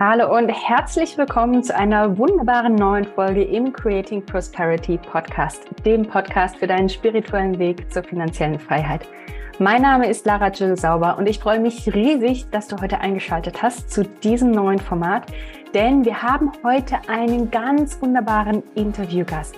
Hallo und herzlich willkommen zu einer wunderbaren neuen Folge im Creating Prosperity Podcast, dem Podcast für deinen spirituellen Weg zur finanziellen Freiheit. Mein Name ist Lara Jill Sauber und ich freue mich riesig, dass du heute eingeschaltet hast zu diesem neuen Format, denn wir haben heute einen ganz wunderbaren Interviewgast.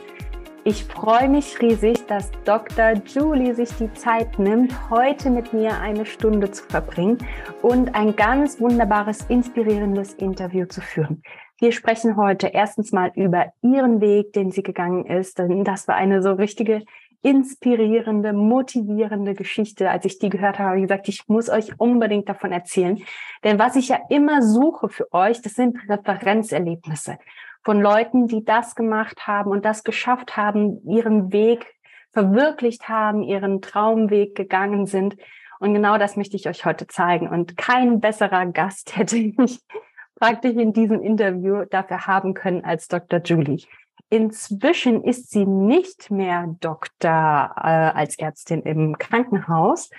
Ich freue mich riesig, dass Dr. Julie sich die Zeit nimmt, heute mit mir eine Stunde zu verbringen und ein ganz wunderbares, inspirierendes Interview zu führen. Wir sprechen heute erstens mal über ihren Weg, den sie gegangen ist, denn das war eine so richtige inspirierende, motivierende Geschichte. Als ich die gehört habe, habe ich gesagt, ich muss euch unbedingt davon erzählen. Denn was ich ja immer suche für euch, das sind Referenzerlebnisse von Leuten, die das gemacht haben und das geschafft haben, ihren Weg verwirklicht haben, ihren Traumweg gegangen sind. Und genau das möchte ich euch heute zeigen. Und kein besserer Gast hätte ich praktisch in diesem Interview dafür haben können als Dr. Julie. Inzwischen ist sie nicht mehr Doktor äh, als Ärztin im Krankenhaus,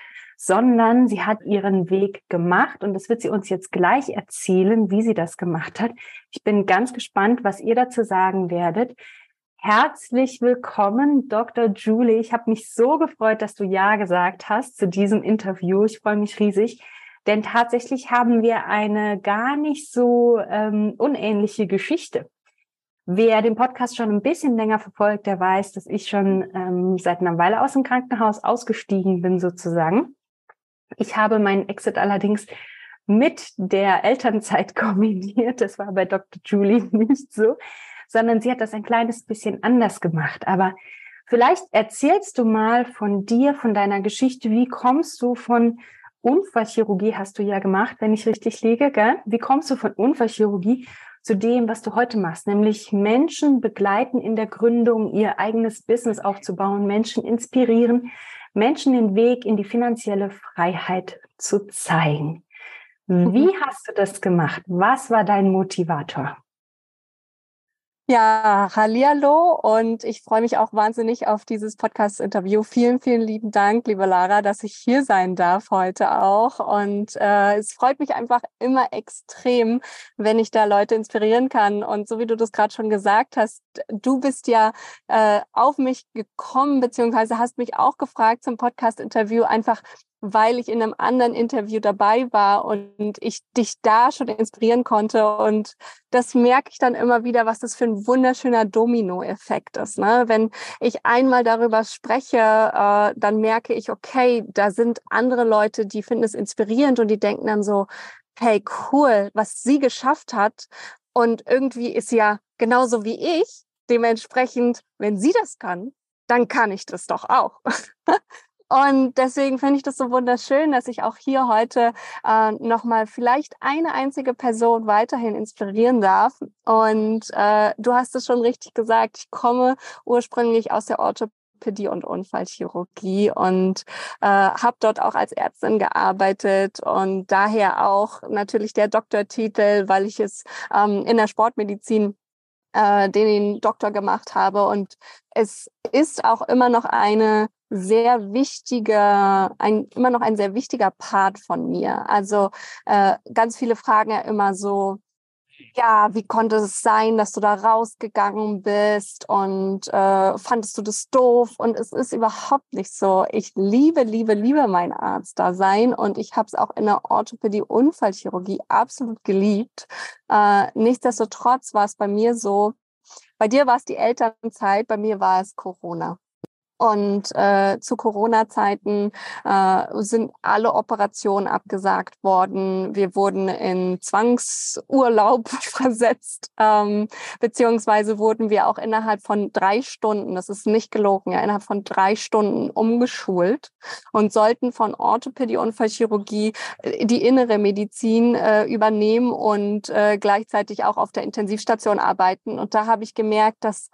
sondern sie hat ihren Weg gemacht und das wird sie uns jetzt gleich erzählen, wie sie das gemacht hat. Ich bin ganz gespannt, was ihr dazu sagen werdet. Herzlich willkommen, Dr. Julie. Ich habe mich so gefreut, dass du Ja gesagt hast zu diesem Interview. Ich freue mich riesig, denn tatsächlich haben wir eine gar nicht so ähm, unähnliche Geschichte. Wer den Podcast schon ein bisschen länger verfolgt, der weiß, dass ich schon ähm, seit einer Weile aus dem Krankenhaus ausgestiegen bin sozusagen ich habe meinen Exit allerdings mit der Elternzeit kombiniert. Das war bei Dr. Julie nicht so, sondern sie hat das ein kleines bisschen anders gemacht. Aber vielleicht erzählst du mal von dir, von deiner Geschichte. Wie kommst du von Unfallchirurgie hast du ja gemacht, wenn ich richtig liege, gell? Wie kommst du von Unfallchirurgie zu dem, was du heute machst, nämlich Menschen begleiten in der Gründung, ihr eigenes Business aufzubauen, Menschen inspirieren, Menschen den Weg in die finanzielle Freiheit zu zeigen. Wie mhm. hast du das gemacht? Was war dein Motivator? Ja, hallihallo und ich freue mich auch wahnsinnig auf dieses Podcast-Interview. Vielen, vielen lieben Dank, liebe Lara, dass ich hier sein darf heute auch. Und äh, es freut mich einfach immer extrem, wenn ich da Leute inspirieren kann. Und so wie du das gerade schon gesagt hast, du bist ja äh, auf mich gekommen, beziehungsweise hast mich auch gefragt zum Podcast-Interview, einfach weil ich in einem anderen Interview dabei war und ich dich da schon inspirieren konnte. Und das merke ich dann immer wieder, was das für ein wunderschöner Domino-Effekt ist. Ne? Wenn ich einmal darüber spreche, äh, dann merke ich, okay, da sind andere Leute, die finden es inspirierend und die denken dann so, hey, cool, was sie geschafft hat. Und irgendwie ist sie ja genauso wie ich. Dementsprechend, wenn sie das kann, dann kann ich das doch auch. Und deswegen finde ich das so wunderschön, dass ich auch hier heute äh, nochmal vielleicht eine einzige Person weiterhin inspirieren darf. Und äh, du hast es schon richtig gesagt, ich komme ursprünglich aus der Orthopädie und Unfallchirurgie und äh, habe dort auch als Ärztin gearbeitet und daher auch natürlich der Doktortitel, weil ich es ähm, in der Sportmedizin äh, den Doktor gemacht habe. Und es ist auch immer noch eine sehr wichtiger, ein, immer noch ein sehr wichtiger Part von mir. Also äh, ganz viele fragen ja immer so, ja, wie konnte es sein, dass du da rausgegangen bist und äh, fandest du das doof? Und es ist überhaupt nicht so. Ich liebe, liebe, liebe mein Arzt da sein und ich habe es auch in der Orthopädie Unfallchirurgie absolut geliebt. Äh, nichtsdestotrotz war es bei mir so, bei dir war es die Elternzeit, bei mir war es Corona. Und äh, zu Corona-Zeiten äh, sind alle Operationen abgesagt worden. Wir wurden in Zwangsurlaub versetzt, ähm, beziehungsweise wurden wir auch innerhalb von drei Stunden, das ist nicht gelogen, ja, innerhalb von drei Stunden umgeschult und sollten von Orthopädie und Chirurgie äh, die innere Medizin äh, übernehmen und äh, gleichzeitig auch auf der Intensivstation arbeiten. Und da habe ich gemerkt, dass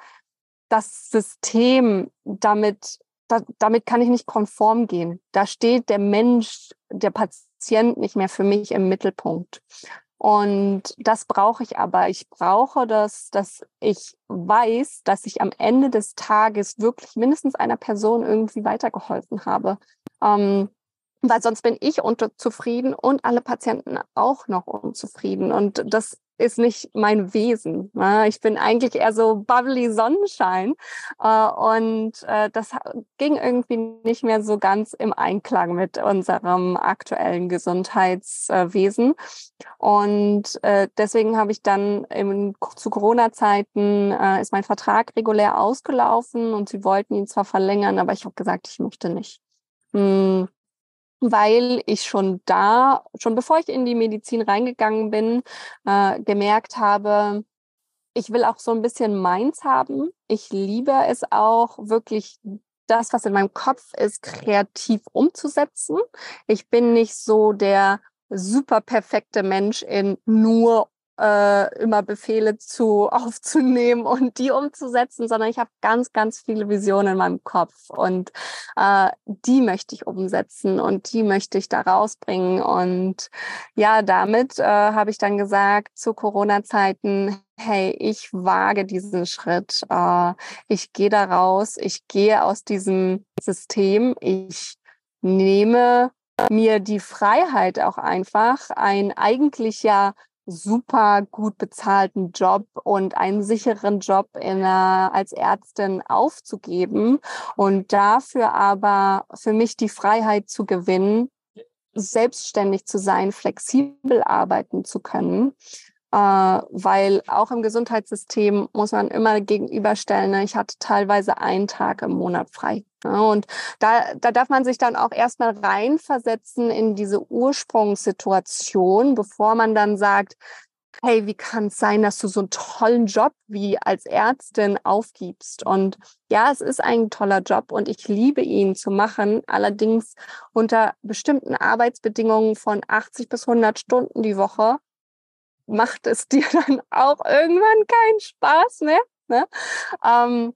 das System damit, da, damit kann ich nicht konform gehen. Da steht der Mensch, der Patient nicht mehr für mich im Mittelpunkt. Und das brauche ich aber. Ich brauche das, dass ich weiß, dass ich am Ende des Tages wirklich mindestens einer Person irgendwie weitergeholfen habe. Ähm, weil sonst bin ich unzufrieden und alle Patienten auch noch unzufrieden. Und das ist nicht mein Wesen. Ne? Ich bin eigentlich eher so bubbly Sonnenschein. Äh, und äh, das ging irgendwie nicht mehr so ganz im Einklang mit unserem aktuellen Gesundheitswesen. Und äh, deswegen habe ich dann im, zu Corona-Zeiten ist mein Vertrag regulär ausgelaufen und sie wollten ihn zwar verlängern, aber ich habe gesagt, ich möchte nicht. Hm weil ich schon da, schon bevor ich in die Medizin reingegangen bin, äh, gemerkt habe, ich will auch so ein bisschen meins haben. Ich liebe es auch wirklich das, was in meinem Kopf ist, kreativ umzusetzen. Ich bin nicht so der super perfekte Mensch in nur äh, immer Befehle zu aufzunehmen und die umzusetzen, sondern ich habe ganz, ganz viele Visionen in meinem Kopf und äh, die möchte ich umsetzen und die möchte ich da rausbringen. Und ja, damit äh, habe ich dann gesagt, zu Corona-Zeiten, hey, ich wage diesen Schritt, äh, ich gehe da raus, ich gehe aus diesem System, ich nehme mir die Freiheit auch einfach, ein eigentlich ja super gut bezahlten Job und einen sicheren Job in, einer, als Ärztin aufzugeben und dafür aber für mich die Freiheit zu gewinnen, selbstständig zu sein, flexibel arbeiten zu können. äh, weil auch im Gesundheitssystem muss man immer gegenüberstellen, ne? ich hatte teilweise einen Tag im Monat frei. Ne? Und da, da darf man sich dann auch erstmal reinversetzen in diese Ursprungssituation, bevor man dann sagt, hey, wie kann es sein, dass du so einen tollen Job wie als Ärztin aufgibst? Und ja, es ist ein toller Job und ich liebe ihn zu machen, allerdings unter bestimmten Arbeitsbedingungen von 80 bis 100 Stunden die Woche macht es dir dann auch irgendwann keinen Spaß mehr. Ne? Ähm,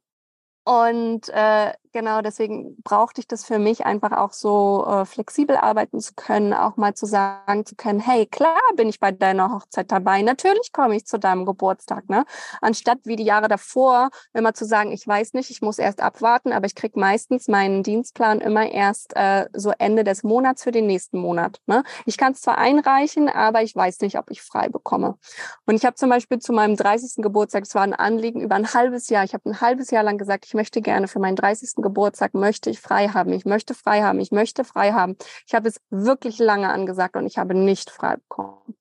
und äh, genau deswegen brauchte ich das für mich einfach auch so äh, flexibel arbeiten zu können, auch mal zu sagen zu können, hey, klar bin ich bei deiner Hochzeit dabei, natürlich komme ich zu deinem Geburtstag, ne? Anstatt wie die Jahre davor immer zu sagen, ich weiß nicht, ich muss erst abwarten, aber ich krieg meistens meinen Dienstplan immer erst äh, so Ende des Monats für den nächsten Monat. Ne? Ich kann es zwar einreichen, aber ich weiß nicht, ob ich frei bekomme. Und ich habe zum Beispiel zu meinem 30. Geburtstag, es war ein Anliegen über ein halbes Jahr, ich habe ein halbes Jahr lang gesagt, ich möchte gerne für meinen 30. Geburtstag möchte ich frei haben, ich möchte frei haben, ich möchte frei haben. Ich habe es wirklich lange angesagt und ich habe nicht frei bekommen.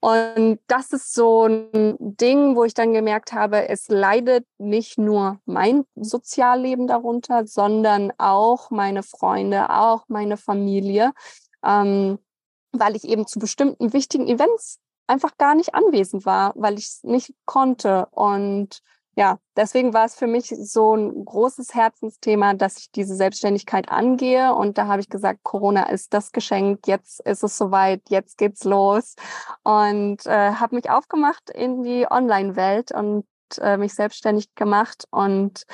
Und das ist so ein Ding, wo ich dann gemerkt habe, es leidet nicht nur mein Sozialleben darunter, sondern auch meine Freunde, auch meine Familie, ähm, weil ich eben zu bestimmten wichtigen Events einfach gar nicht anwesend war, weil ich es nicht konnte. Und ja, deswegen war es für mich so ein großes Herzensthema, dass ich diese Selbstständigkeit angehe. Und da habe ich gesagt, Corona ist das Geschenk, jetzt ist es soweit, jetzt geht's los. Und äh, habe mich aufgemacht in die Online-Welt und äh, mich selbstständig gemacht. Und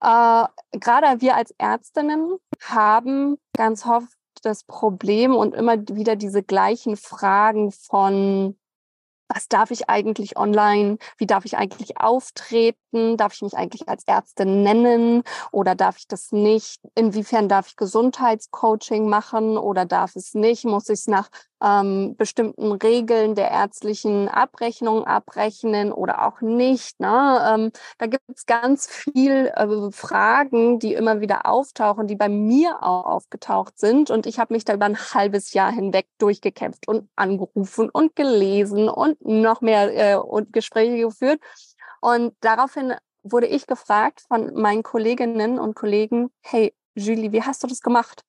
äh, gerade wir als Ärztinnen haben ganz oft das Problem und immer wieder diese gleichen Fragen von was darf ich eigentlich online, wie darf ich eigentlich auftreten, darf ich mich eigentlich als Ärztin nennen? Oder darf ich das nicht, inwiefern darf ich Gesundheitscoaching machen? Oder darf es nicht, muss ich es nach ähm, bestimmten Regeln der ärztlichen Abrechnung abrechnen oder auch nicht. Ne? Ähm, da gibt es ganz viel äh, Fragen, die immer wieder auftauchen, die bei mir auch aufgetaucht sind. Und ich habe mich da über ein halbes Jahr hinweg durchgekämpft und angerufen und gelesen und noch mehr äh, und Gespräche geführt. Und daraufhin wurde ich gefragt von meinen Kolleginnen und Kollegen, hey, Julie, wie hast du das gemacht?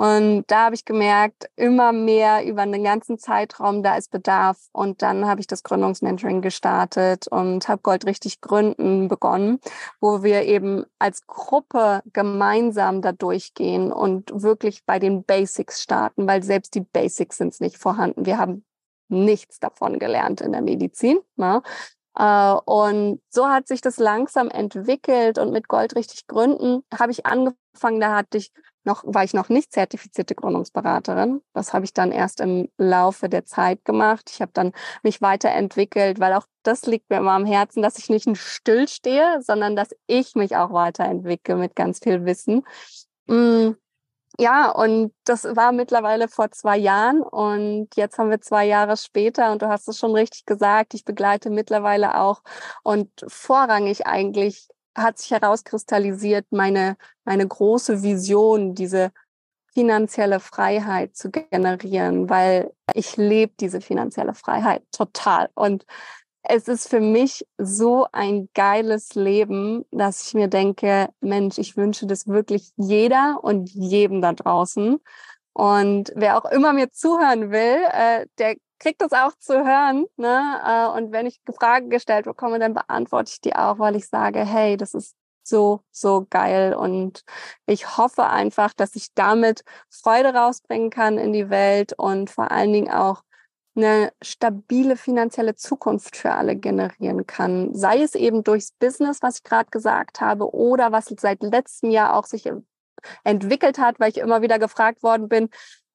Und da habe ich gemerkt, immer mehr über den ganzen Zeitraum, da ist Bedarf. Und dann habe ich das Gründungsmentoring gestartet und habe Gold richtig gründen begonnen, wo wir eben als Gruppe gemeinsam da durchgehen und wirklich bei den Basics starten, weil selbst die Basics sind nicht vorhanden. Wir haben nichts davon gelernt in der Medizin. Ne? Äh, und so hat sich das langsam entwickelt und mit Gold richtig gründen habe ich angefangen, da hatte ich noch, war ich noch nicht zertifizierte Gründungsberaterin. Das habe ich dann erst im Laufe der Zeit gemacht. Ich habe dann mich weiterentwickelt, weil auch das liegt mir immer am Herzen, dass ich nicht stillstehe, sondern dass ich mich auch weiterentwickle mit ganz viel Wissen. Mm, ja, und das war mittlerweile vor zwei Jahren und jetzt haben wir zwei Jahre später und du hast es schon richtig gesagt, ich begleite mittlerweile auch und vorrangig eigentlich hat sich herauskristallisiert meine, meine große Vision, diese finanzielle Freiheit zu generieren, weil ich lebe diese finanzielle Freiheit total. Und es ist für mich so ein geiles Leben, dass ich mir denke, Mensch, ich wünsche das wirklich jeder und jedem da draußen. Und wer auch immer mir zuhören will, äh, der kriegt das auch zu hören. Ne? Äh, und wenn ich Fragen gestellt bekomme, dann beantworte ich die auch, weil ich sage, hey, das ist so, so geil. Und ich hoffe einfach, dass ich damit Freude rausbringen kann in die Welt und vor allen Dingen auch eine stabile finanzielle Zukunft für alle generieren kann. Sei es eben durchs Business, was ich gerade gesagt habe, oder was seit letztem Jahr auch sich entwickelt hat, weil ich immer wieder gefragt worden bin,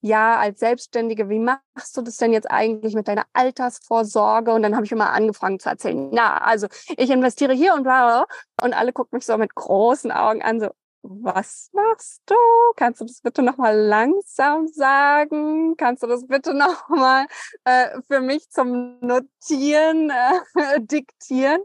ja, als Selbstständige, wie machst du das denn jetzt eigentlich mit deiner Altersvorsorge? Und dann habe ich immer angefangen zu erzählen, na, also ich investiere hier und bla, und alle gucken mich so mit großen Augen an, so, was machst du? Kannst du das bitte nochmal langsam sagen? Kannst du das bitte nochmal äh, für mich zum Notieren äh, diktieren?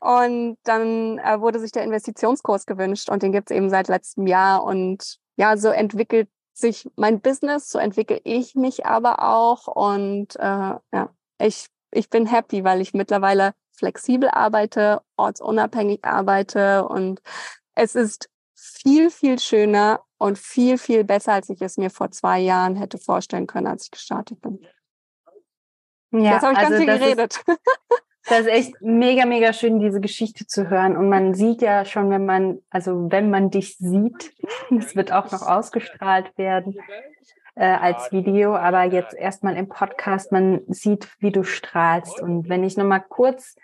Und dann äh, wurde sich der Investitionskurs gewünscht und den gibt es eben seit letztem Jahr. Und ja, so entwickelt sich mein Business, so entwickle ich mich aber auch. Und äh, ja, ich, ich bin happy, weil ich mittlerweile flexibel arbeite, ortsunabhängig arbeite und es ist viel, viel schöner und viel, viel besser, als ich es mir vor zwei Jahren hätte vorstellen können, als ich gestartet bin. Ja, Jetzt habe ich also ganz viel geredet. Ist, das ist echt mega, mega schön, diese Geschichte zu hören. Und man sieht ja schon, wenn man, also wenn man dich sieht, das wird auch noch ausgestrahlt werden äh, als Video, aber jetzt erstmal im Podcast, man sieht, wie du strahlst. Und wenn ich nochmal kurz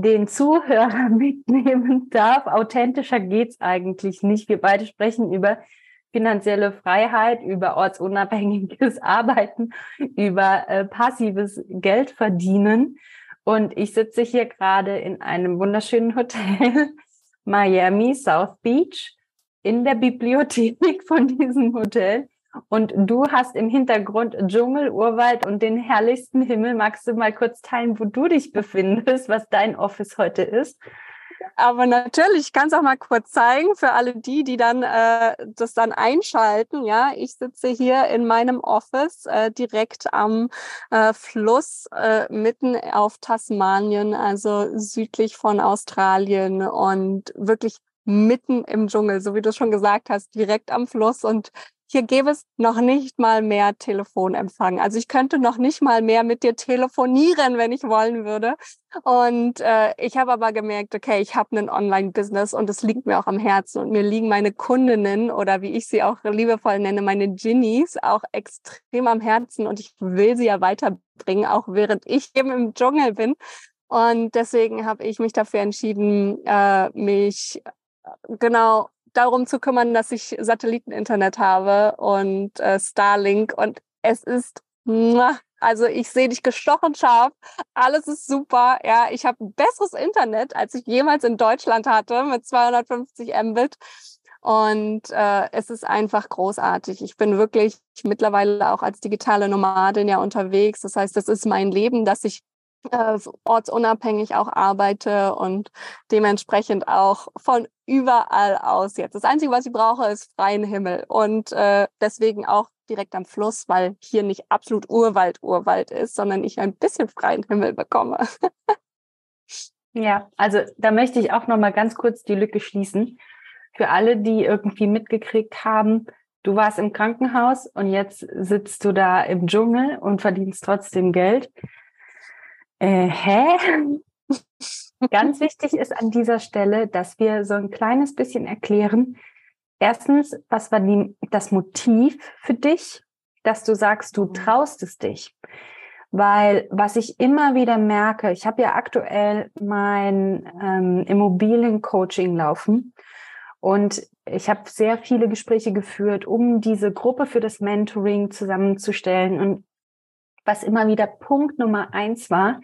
den Zuhörer mitnehmen darf. Authentischer geht's eigentlich nicht. Wir beide sprechen über finanzielle Freiheit, über ortsunabhängiges Arbeiten, über äh, passives Geldverdienen. Und ich sitze hier gerade in einem wunderschönen Hotel, Miami, South Beach, in der Bibliothek von diesem Hotel. Und du hast im Hintergrund Dschungel, Urwald und den herrlichsten Himmel. Magst du mal kurz teilen, wo du dich befindest, was dein Office heute ist? Aber natürlich, ich kann es auch mal kurz zeigen für alle die, die dann äh, das dann einschalten. Ja, ich sitze hier in meinem Office äh, direkt am äh, Fluss äh, mitten auf Tasmanien, also südlich von Australien und wirklich mitten im Dschungel, so wie du schon gesagt hast, direkt am Fluss und hier gäbe es noch nicht mal mehr Telefonempfang. Also ich könnte noch nicht mal mehr mit dir telefonieren, wenn ich wollen würde. Und äh, ich habe aber gemerkt, okay, ich habe ein Online-Business und es liegt mir auch am Herzen und mir liegen meine Kundinnen oder wie ich sie auch liebevoll nenne, meine Ginnies auch extrem am Herzen und ich will sie ja weiterbringen, auch während ich eben im Dschungel bin. Und deswegen habe ich mich dafür entschieden, äh, mich äh, genau darum zu kümmern, dass ich Satelliteninternet habe und äh, Starlink und es ist also ich sehe dich gestochen scharf, alles ist super. Ja, ich habe besseres Internet, als ich jemals in Deutschland hatte mit 250 Mbit. Und äh, es ist einfach großartig. Ich bin wirklich mittlerweile auch als digitale Nomadin ja unterwegs. Das heißt, das ist mein Leben, dass ich äh, ortsunabhängig auch arbeite und dementsprechend auch von überall aus jetzt. Das Einzige, was ich brauche, ist freien Himmel und äh, deswegen auch direkt am Fluss, weil hier nicht absolut Urwald, Urwald ist, sondern ich ein bisschen freien Himmel bekomme. ja, also da möchte ich auch noch mal ganz kurz die Lücke schließen. Für alle, die irgendwie mitgekriegt haben, du warst im Krankenhaus und jetzt sitzt du da im Dschungel und verdienst trotzdem Geld. Äh, hä? Ganz wichtig ist an dieser Stelle, dass wir so ein kleines bisschen erklären. Erstens, was war die, das Motiv für dich, dass du sagst, du mhm. traust es dich? Weil was ich immer wieder merke, ich habe ja aktuell mein ähm, Immobiliencoaching laufen und ich habe sehr viele Gespräche geführt, um diese Gruppe für das Mentoring zusammenzustellen. Und was immer wieder Punkt Nummer eins war,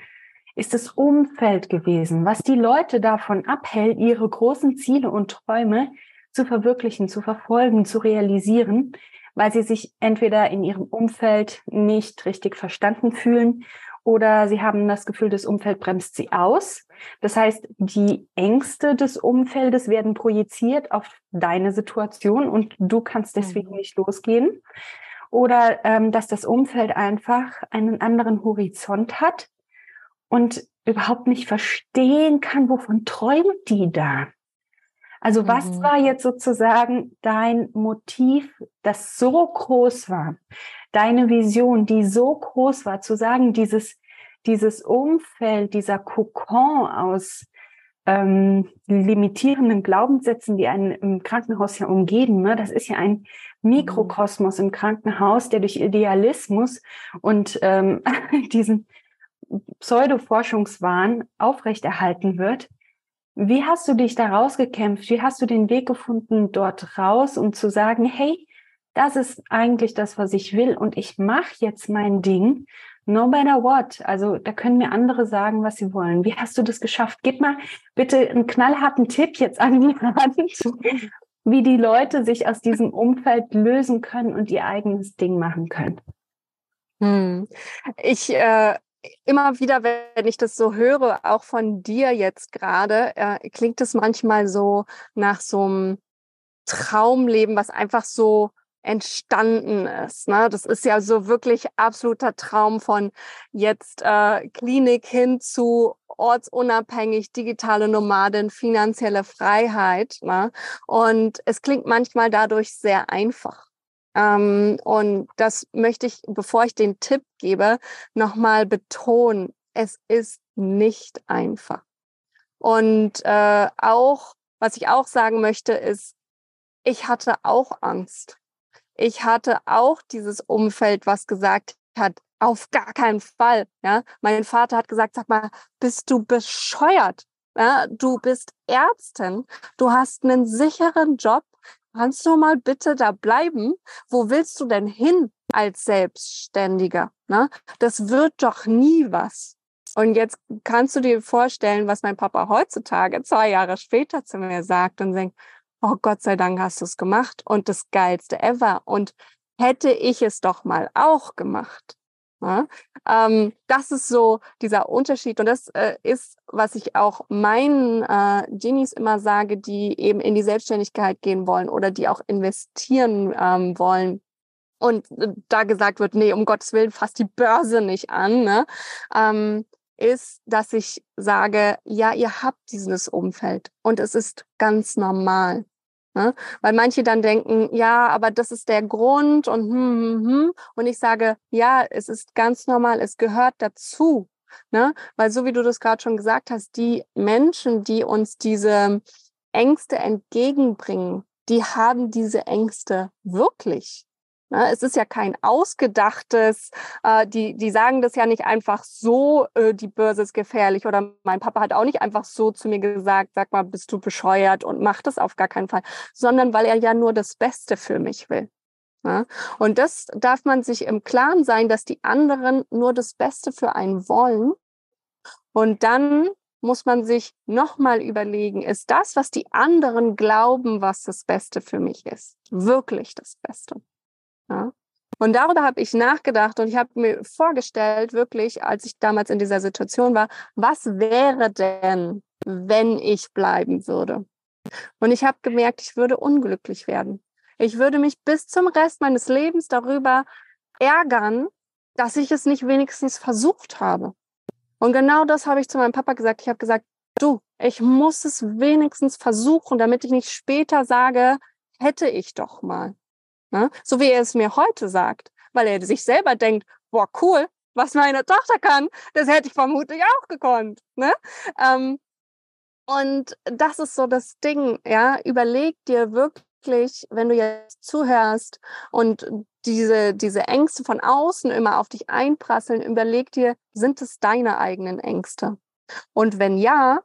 ist das Umfeld gewesen, was die Leute davon abhält, ihre großen Ziele und Träume zu verwirklichen, zu verfolgen, zu realisieren, weil sie sich entweder in ihrem Umfeld nicht richtig verstanden fühlen oder sie haben das Gefühl, das Umfeld bremst sie aus. Das heißt, die Ängste des Umfeldes werden projiziert auf deine Situation und du kannst deswegen mhm. nicht losgehen. Oder ähm, dass das Umfeld einfach einen anderen Horizont hat und überhaupt nicht verstehen kann, wovon träumt die da. Also mhm. was war jetzt sozusagen dein Motiv, das so groß war, deine Vision, die so groß war, zu sagen, dieses, dieses Umfeld, dieser Kokon aus ähm, limitierenden Glaubenssätzen, die einen im Krankenhaus ja umgeben, ne? das ist ja ein Mikrokosmos im Krankenhaus, der durch Idealismus und ähm, diesen Pseudo-Forschungswahn aufrechterhalten wird. Wie hast du dich da rausgekämpft? Wie hast du den Weg gefunden dort raus, um zu sagen, hey, das ist eigentlich das, was ich will und ich mache jetzt mein Ding, no matter what. Also da können mir andere sagen, was sie wollen. Wie hast du das geschafft? Gib mal bitte einen knallharten Tipp jetzt an die Hand, wie die Leute sich aus diesem Umfeld lösen können und ihr eigenes Ding machen können. Hm. Ich äh, immer wieder, wenn ich das so höre, auch von dir jetzt gerade, äh, klingt es manchmal so nach so einem Traumleben, was einfach so entstanden ist. Ne? Das ist ja so wirklich absoluter Traum von jetzt äh, Klinik hin zu ortsunabhängig, digitale Nomadin, finanzielle Freiheit. Ne? Und es klingt manchmal dadurch sehr einfach. Ähm, und das möchte ich, bevor ich den Tipp gebe, nochmal betonen. Es ist nicht einfach. Und äh, auch, was ich auch sagen möchte, ist, ich hatte auch Angst. Ich hatte auch dieses Umfeld, was gesagt hat, auf gar keinen Fall. Ja, mein Vater hat gesagt, sag mal, bist du bescheuert? Ja, du bist Ärztin, du hast einen sicheren Job, kannst du mal bitte da bleiben? Wo willst du denn hin als Selbstständiger? Ne? Das wird doch nie was. Und jetzt kannst du dir vorstellen, was mein Papa heutzutage, zwei Jahre später zu mir sagt und denkt, oh Gott sei Dank hast du es gemacht und das geilste ever. Und hätte ich es doch mal auch gemacht. Ja, ähm, das ist so dieser Unterschied und das äh, ist, was ich auch meinen äh, Genies immer sage, die eben in die Selbstständigkeit gehen wollen oder die auch investieren ähm, wollen. Und äh, da gesagt wird, nee, um Gottes Willen, fasst die Börse nicht an, ne? ähm, ist, dass ich sage, ja, ihr habt dieses Umfeld und es ist ganz normal. Ne? Weil manche dann denken, ja, aber das ist der Grund und hm, hm, hm. Und ich sage, ja, es ist ganz normal, es gehört dazu. Ne? Weil so wie du das gerade schon gesagt hast, die Menschen, die uns diese Ängste entgegenbringen, die haben diese Ängste wirklich. Ne, es ist ja kein ausgedachtes, äh, die, die sagen das ja nicht einfach so, äh, die Börse ist gefährlich. Oder mein Papa hat auch nicht einfach so zu mir gesagt, sag mal, bist du bescheuert und mach das auf gar keinen Fall, sondern weil er ja nur das Beste für mich will. Ne? Und das darf man sich im Klaren sein, dass die anderen nur das Beste für einen wollen. Und dann muss man sich nochmal überlegen, ist das, was die anderen glauben, was das Beste für mich ist, wirklich das Beste? Ja? Und darüber habe ich nachgedacht und ich habe mir vorgestellt, wirklich, als ich damals in dieser Situation war, was wäre denn, wenn ich bleiben würde? Und ich habe gemerkt, ich würde unglücklich werden. Ich würde mich bis zum Rest meines Lebens darüber ärgern, dass ich es nicht wenigstens versucht habe. Und genau das habe ich zu meinem Papa gesagt. Ich habe gesagt, du, ich muss es wenigstens versuchen, damit ich nicht später sage, hätte ich doch mal. Ne? So wie er es mir heute sagt, weil er sich selber denkt, boah, cool, was meine Tochter kann, das hätte ich vermutlich auch gekonnt. Ne? Ähm, und das ist so das Ding, ja, überleg dir wirklich, wenn du jetzt zuhörst und diese, diese Ängste von außen immer auf dich einprasseln, überleg dir, sind es deine eigenen Ängste? Und wenn ja,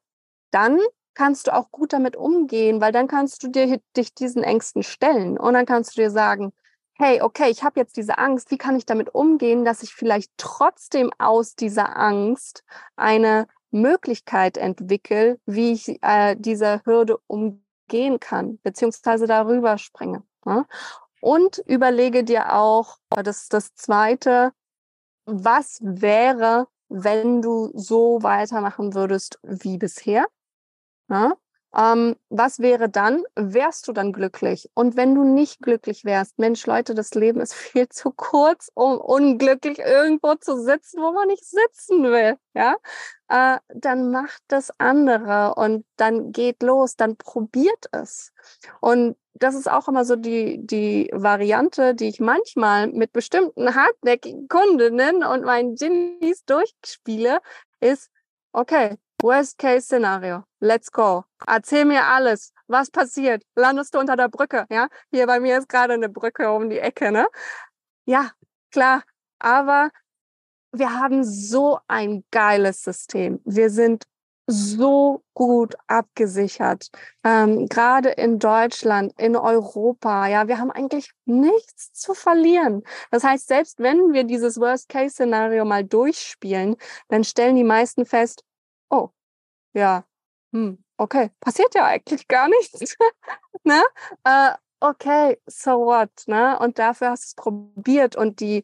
dann kannst du auch gut damit umgehen, weil dann kannst du dir, dich diesen Ängsten stellen und dann kannst du dir sagen, hey, okay, ich habe jetzt diese Angst, wie kann ich damit umgehen, dass ich vielleicht trotzdem aus dieser Angst eine Möglichkeit entwickle, wie ich äh, diese Hürde umgehen kann, beziehungsweise darüber springe. Ne? Und überlege dir auch, das ist das zweite, was wäre, wenn du so weitermachen würdest wie bisher? Ja? Ähm, was wäre dann? Wärst du dann glücklich? Und wenn du nicht glücklich wärst, Mensch, Leute, das Leben ist viel zu kurz, um unglücklich irgendwo zu sitzen, wo man nicht sitzen will, ja? Äh, dann macht das andere und dann geht los, dann probiert es. Und das ist auch immer so die, die Variante, die ich manchmal mit bestimmten hartnäckigen Kundinnen und meinen Genies durchspiele, ist, okay, Worst Case Szenario. Let's go. Erzähl mir alles. Was passiert? Landest du unter der Brücke? Ja, hier bei mir ist gerade eine Brücke um die Ecke, ne? Ja, klar. Aber wir haben so ein geiles System. Wir sind so gut abgesichert. Ähm, Gerade in Deutschland, in Europa, ja, wir haben eigentlich nichts zu verlieren. Das heißt, selbst wenn wir dieses Worst-Case-Szenario mal durchspielen, dann stellen die meisten fest, oh, ja, hm, okay, passiert ja eigentlich gar nichts. ne? Äh, okay, so what, ne? Und dafür hast du es probiert und die,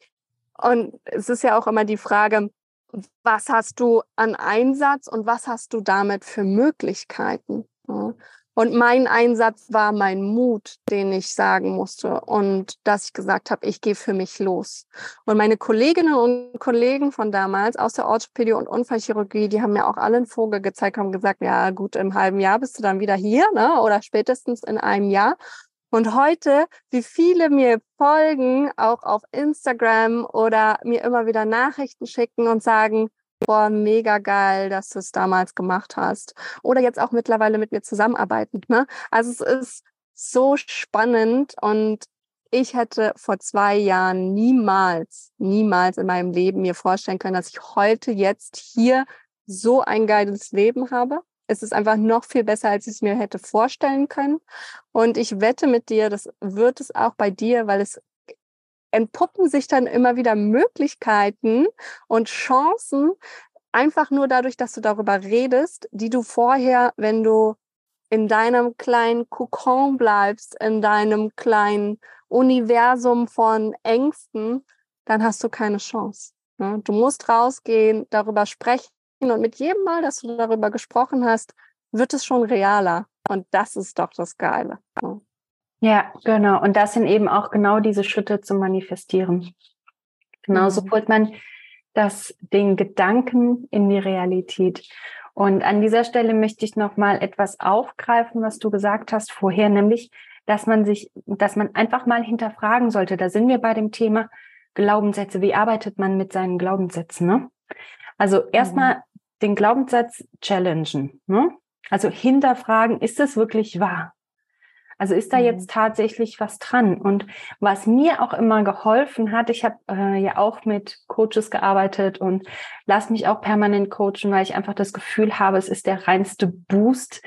und es ist ja auch immer die Frage, was hast du an Einsatz und was hast du damit für Möglichkeiten? Ja? Und mein Einsatz war mein Mut, den ich sagen musste und dass ich gesagt habe, ich gehe für mich los. Und meine Kolleginnen und Kollegen von damals aus der Orthopädie und Unfallchirurgie, die haben mir auch alle einen Vogel gezeigt, haben gesagt, ja gut, im halben Jahr bist du dann wieder hier, ne? Oder spätestens in einem Jahr. Und heute, wie viele mir folgen, auch auf Instagram oder mir immer wieder Nachrichten schicken und sagen, boah, mega geil, dass du es damals gemacht hast. Oder jetzt auch mittlerweile mit mir zusammenarbeiten. Ne? Also es ist so spannend und ich hätte vor zwei Jahren niemals, niemals in meinem Leben mir vorstellen können, dass ich heute jetzt hier so ein geiles Leben habe. Es ist einfach noch viel besser, als ich es mir hätte vorstellen können. Und ich wette mit dir, das wird es auch bei dir, weil es entpuppen sich dann immer wieder Möglichkeiten und Chancen, einfach nur dadurch, dass du darüber redest, die du vorher, wenn du in deinem kleinen Kokon bleibst, in deinem kleinen Universum von Ängsten, dann hast du keine Chance. Ne? Du musst rausgehen, darüber sprechen und mit jedem Mal, dass du darüber gesprochen hast, wird es schon realer. Und das ist doch das Geile. Ne? Ja, genau. Und das sind eben auch genau diese Schritte zum Manifestieren. Genauso mhm. holt man das, den Gedanken in die Realität. Und an dieser Stelle möchte ich noch mal etwas aufgreifen, was du gesagt hast vorher, nämlich, dass man sich, dass man einfach mal hinterfragen sollte. Da sind wir bei dem Thema Glaubenssätze. Wie arbeitet man mit seinen Glaubenssätzen? Ne? Also erstmal mhm. den Glaubenssatz challengen. Ne? Also hinterfragen, ist es wirklich wahr? Also ist da jetzt mhm. tatsächlich was dran? Und was mir auch immer geholfen hat, ich habe äh, ja auch mit Coaches gearbeitet und lass mich auch permanent coachen, weil ich einfach das Gefühl habe, es ist der reinste Boost,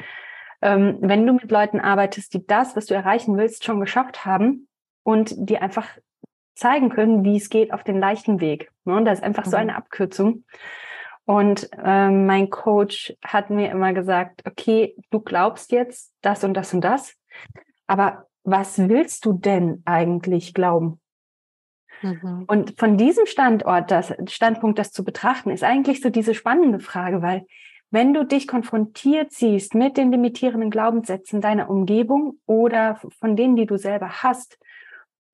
ähm, wenn du mit Leuten arbeitest, die das, was du erreichen willst, schon geschafft haben und die einfach zeigen können, wie es geht auf den leichten Weg. Ne? Und das ist einfach mhm. so eine Abkürzung. Und ähm, mein Coach hat mir immer gesagt, okay, du glaubst jetzt das und das und das. Aber was willst du denn eigentlich glauben? Mhm. Und von diesem Standort, das Standpunkt, das zu betrachten, ist eigentlich so diese spannende Frage, weil wenn du dich konfrontiert siehst mit den limitierenden Glaubenssätzen deiner Umgebung oder von denen, die du selber hast,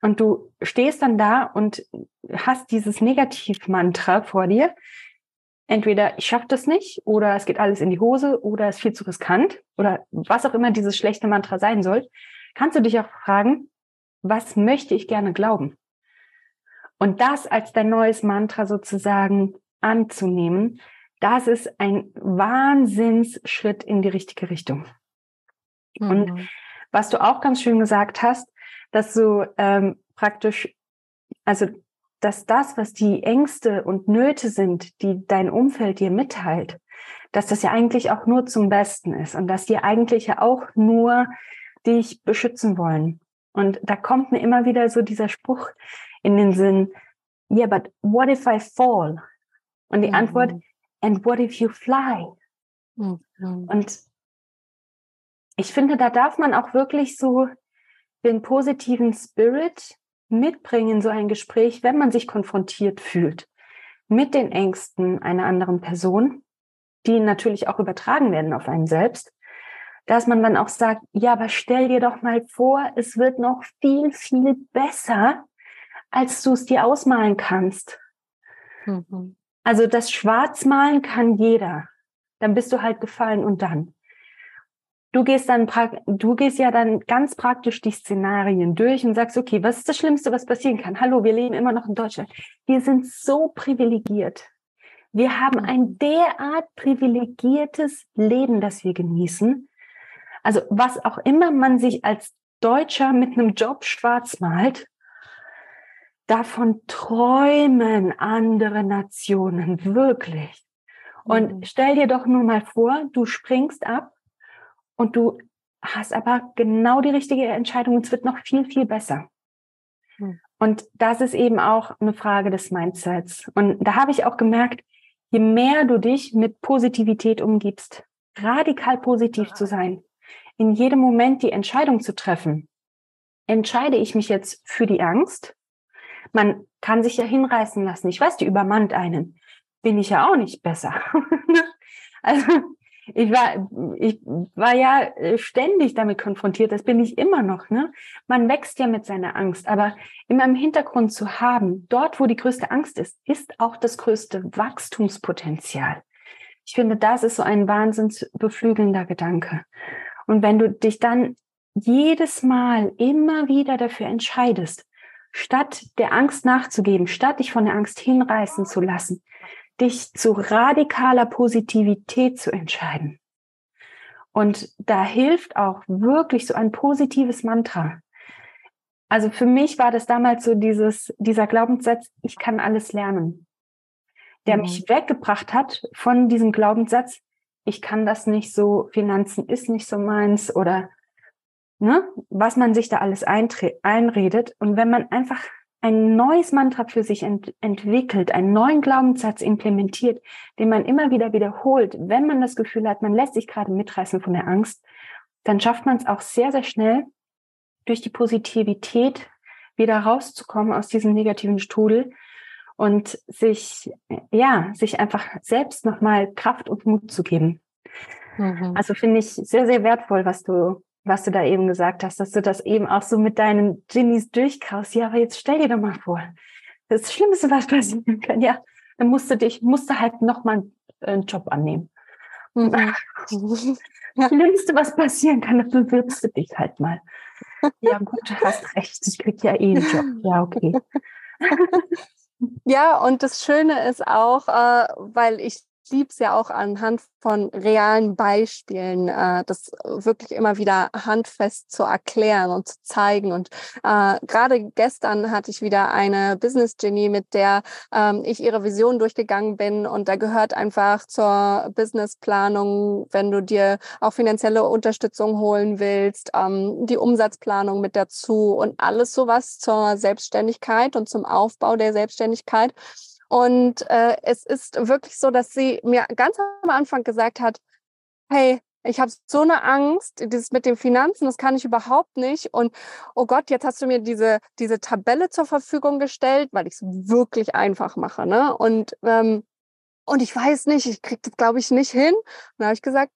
und du stehst dann da und hast dieses Negativmantra vor dir, entweder ich schaffe das nicht oder es geht alles in die Hose oder es ist viel zu riskant oder was auch immer dieses schlechte Mantra sein soll, kannst du dich auch fragen, was möchte ich gerne glauben? Und das als dein neues Mantra sozusagen anzunehmen, das ist ein Wahnsinnsschritt in die richtige Richtung. Mhm. Und was du auch ganz schön gesagt hast, dass du ähm, praktisch, also dass das, was die Ängste und Nöte sind, die dein Umfeld dir mitteilt, dass das ja eigentlich auch nur zum Besten ist und dass die eigentlich ja auch nur dich beschützen wollen. Und da kommt mir immer wieder so dieser Spruch in den Sinn, yeah, but what if I fall? Und die mhm. Antwort, and what if you fly? Mhm. Und ich finde, da darf man auch wirklich so den positiven Spirit mitbringen, so ein Gespräch, wenn man sich konfrontiert fühlt mit den Ängsten einer anderen Person, die natürlich auch übertragen werden auf einen selbst, dass man dann auch sagt, ja, aber stell dir doch mal vor, es wird noch viel, viel besser, als du es dir ausmalen kannst. Mhm. Also das Schwarzmalen kann jeder. Dann bist du halt gefallen und dann. Du gehst dann, du gehst ja dann ganz praktisch die Szenarien durch und sagst, okay, was ist das Schlimmste, was passieren kann? Hallo, wir leben immer noch in Deutschland. Wir sind so privilegiert. Wir haben ein derart privilegiertes Leben, das wir genießen. Also was auch immer man sich als Deutscher mit einem Job schwarz malt, davon träumen andere Nationen wirklich. Und mhm. stell dir doch nur mal vor, du springst ab und du hast aber genau die richtige Entscheidung und es wird noch viel, viel besser. Mhm. Und das ist eben auch eine Frage des Mindsets. Und da habe ich auch gemerkt, je mehr du dich mit Positivität umgibst, radikal positiv zu sein, in jedem Moment die Entscheidung zu treffen. Entscheide ich mich jetzt für die Angst? Man kann sich ja hinreißen lassen. Ich weiß, die übermannt einen. Bin ich ja auch nicht besser. also ich war, ich war ja äh, ständig damit konfrontiert. Das bin ich immer noch. Ne? Man wächst ja mit seiner Angst, aber immer im Hintergrund zu haben, dort, wo die größte Angst ist, ist auch das größte Wachstumspotenzial. Ich finde, das ist so ein wahnsinns beflügelnder Gedanke. Und wenn du dich dann jedes Mal immer wieder dafür entscheidest, statt der Angst nachzugeben, statt dich von der Angst hinreißen zu lassen, dich zu radikaler Positivität zu entscheiden. Und da hilft auch wirklich so ein positives Mantra. Also für mich war das damals so dieses, dieser Glaubenssatz, ich kann alles lernen, der mhm. mich weggebracht hat von diesem Glaubenssatz, ich kann das nicht so, Finanzen ist nicht so meins oder ne, was man sich da alles einredet. Und wenn man einfach ein neues Mantra für sich ent entwickelt, einen neuen Glaubenssatz implementiert, den man immer wieder wiederholt, wenn man das Gefühl hat, man lässt sich gerade mitreißen von der Angst, dann schafft man es auch sehr, sehr schnell, durch die Positivität wieder rauszukommen aus diesem negativen Strudel und sich, ja, sich einfach selbst nochmal Kraft und Mut zu geben. Mhm. Also finde ich sehr, sehr wertvoll, was du, was du da eben gesagt hast, dass du das eben auch so mit deinen Ginnies durchkaust. Ja, aber jetzt stell dir doch mal vor, das Schlimmste, was passieren kann, ja, dann musst du dich, musst du halt nochmal einen Job annehmen. Das Schlimmste, was passieren kann, dann bewirbst du dich halt mal. Ja, gut, hast recht, ich krieg ja eh einen Job. Ja, okay. Ja, und das Schöne ist auch, äh, weil ich liebe es ja auch anhand von realen Beispielen, äh, das wirklich immer wieder handfest zu erklären und zu zeigen. Und äh, gerade gestern hatte ich wieder eine Business Genie, mit der ähm, ich ihre Vision durchgegangen bin. Und da gehört einfach zur Businessplanung, wenn du dir auch finanzielle Unterstützung holen willst, ähm, die Umsatzplanung mit dazu und alles sowas zur Selbstständigkeit und zum Aufbau der Selbstständigkeit. Und äh, es ist wirklich so, dass sie mir ganz am Anfang gesagt hat, hey, ich habe so eine Angst, dieses mit den Finanzen, das kann ich überhaupt nicht. Und oh Gott, jetzt hast du mir diese, diese Tabelle zur Verfügung gestellt, weil ich es wirklich einfach mache. Ne? Und, ähm, und ich weiß nicht, ich kriege das, glaube ich, nicht hin. Und da habe ich gesagt,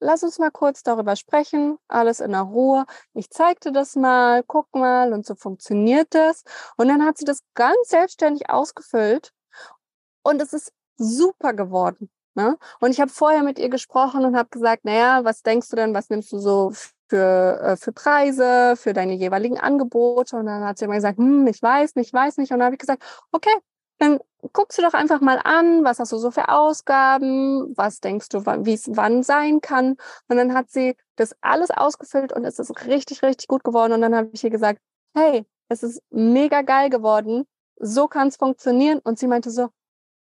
lass uns mal kurz darüber sprechen, alles in der Ruhe. Ich zeigte das mal, guck mal und so funktioniert das. Und dann hat sie das ganz selbstständig ausgefüllt und es ist super geworden. Ne? Und ich habe vorher mit ihr gesprochen und habe gesagt, naja, was denkst du denn, was nimmst du so für, äh, für Preise, für deine jeweiligen Angebote? Und dann hat sie immer gesagt, hm, ich weiß nicht, ich weiß nicht. Und dann habe ich gesagt, okay, dann guckst du doch einfach mal an, was hast du so für Ausgaben, was denkst du, wie es wann sein kann. Und dann hat sie das alles ausgefüllt und es ist richtig, richtig gut geworden. Und dann habe ich ihr gesagt, hey, es ist mega geil geworden, so kann es funktionieren. Und sie meinte so,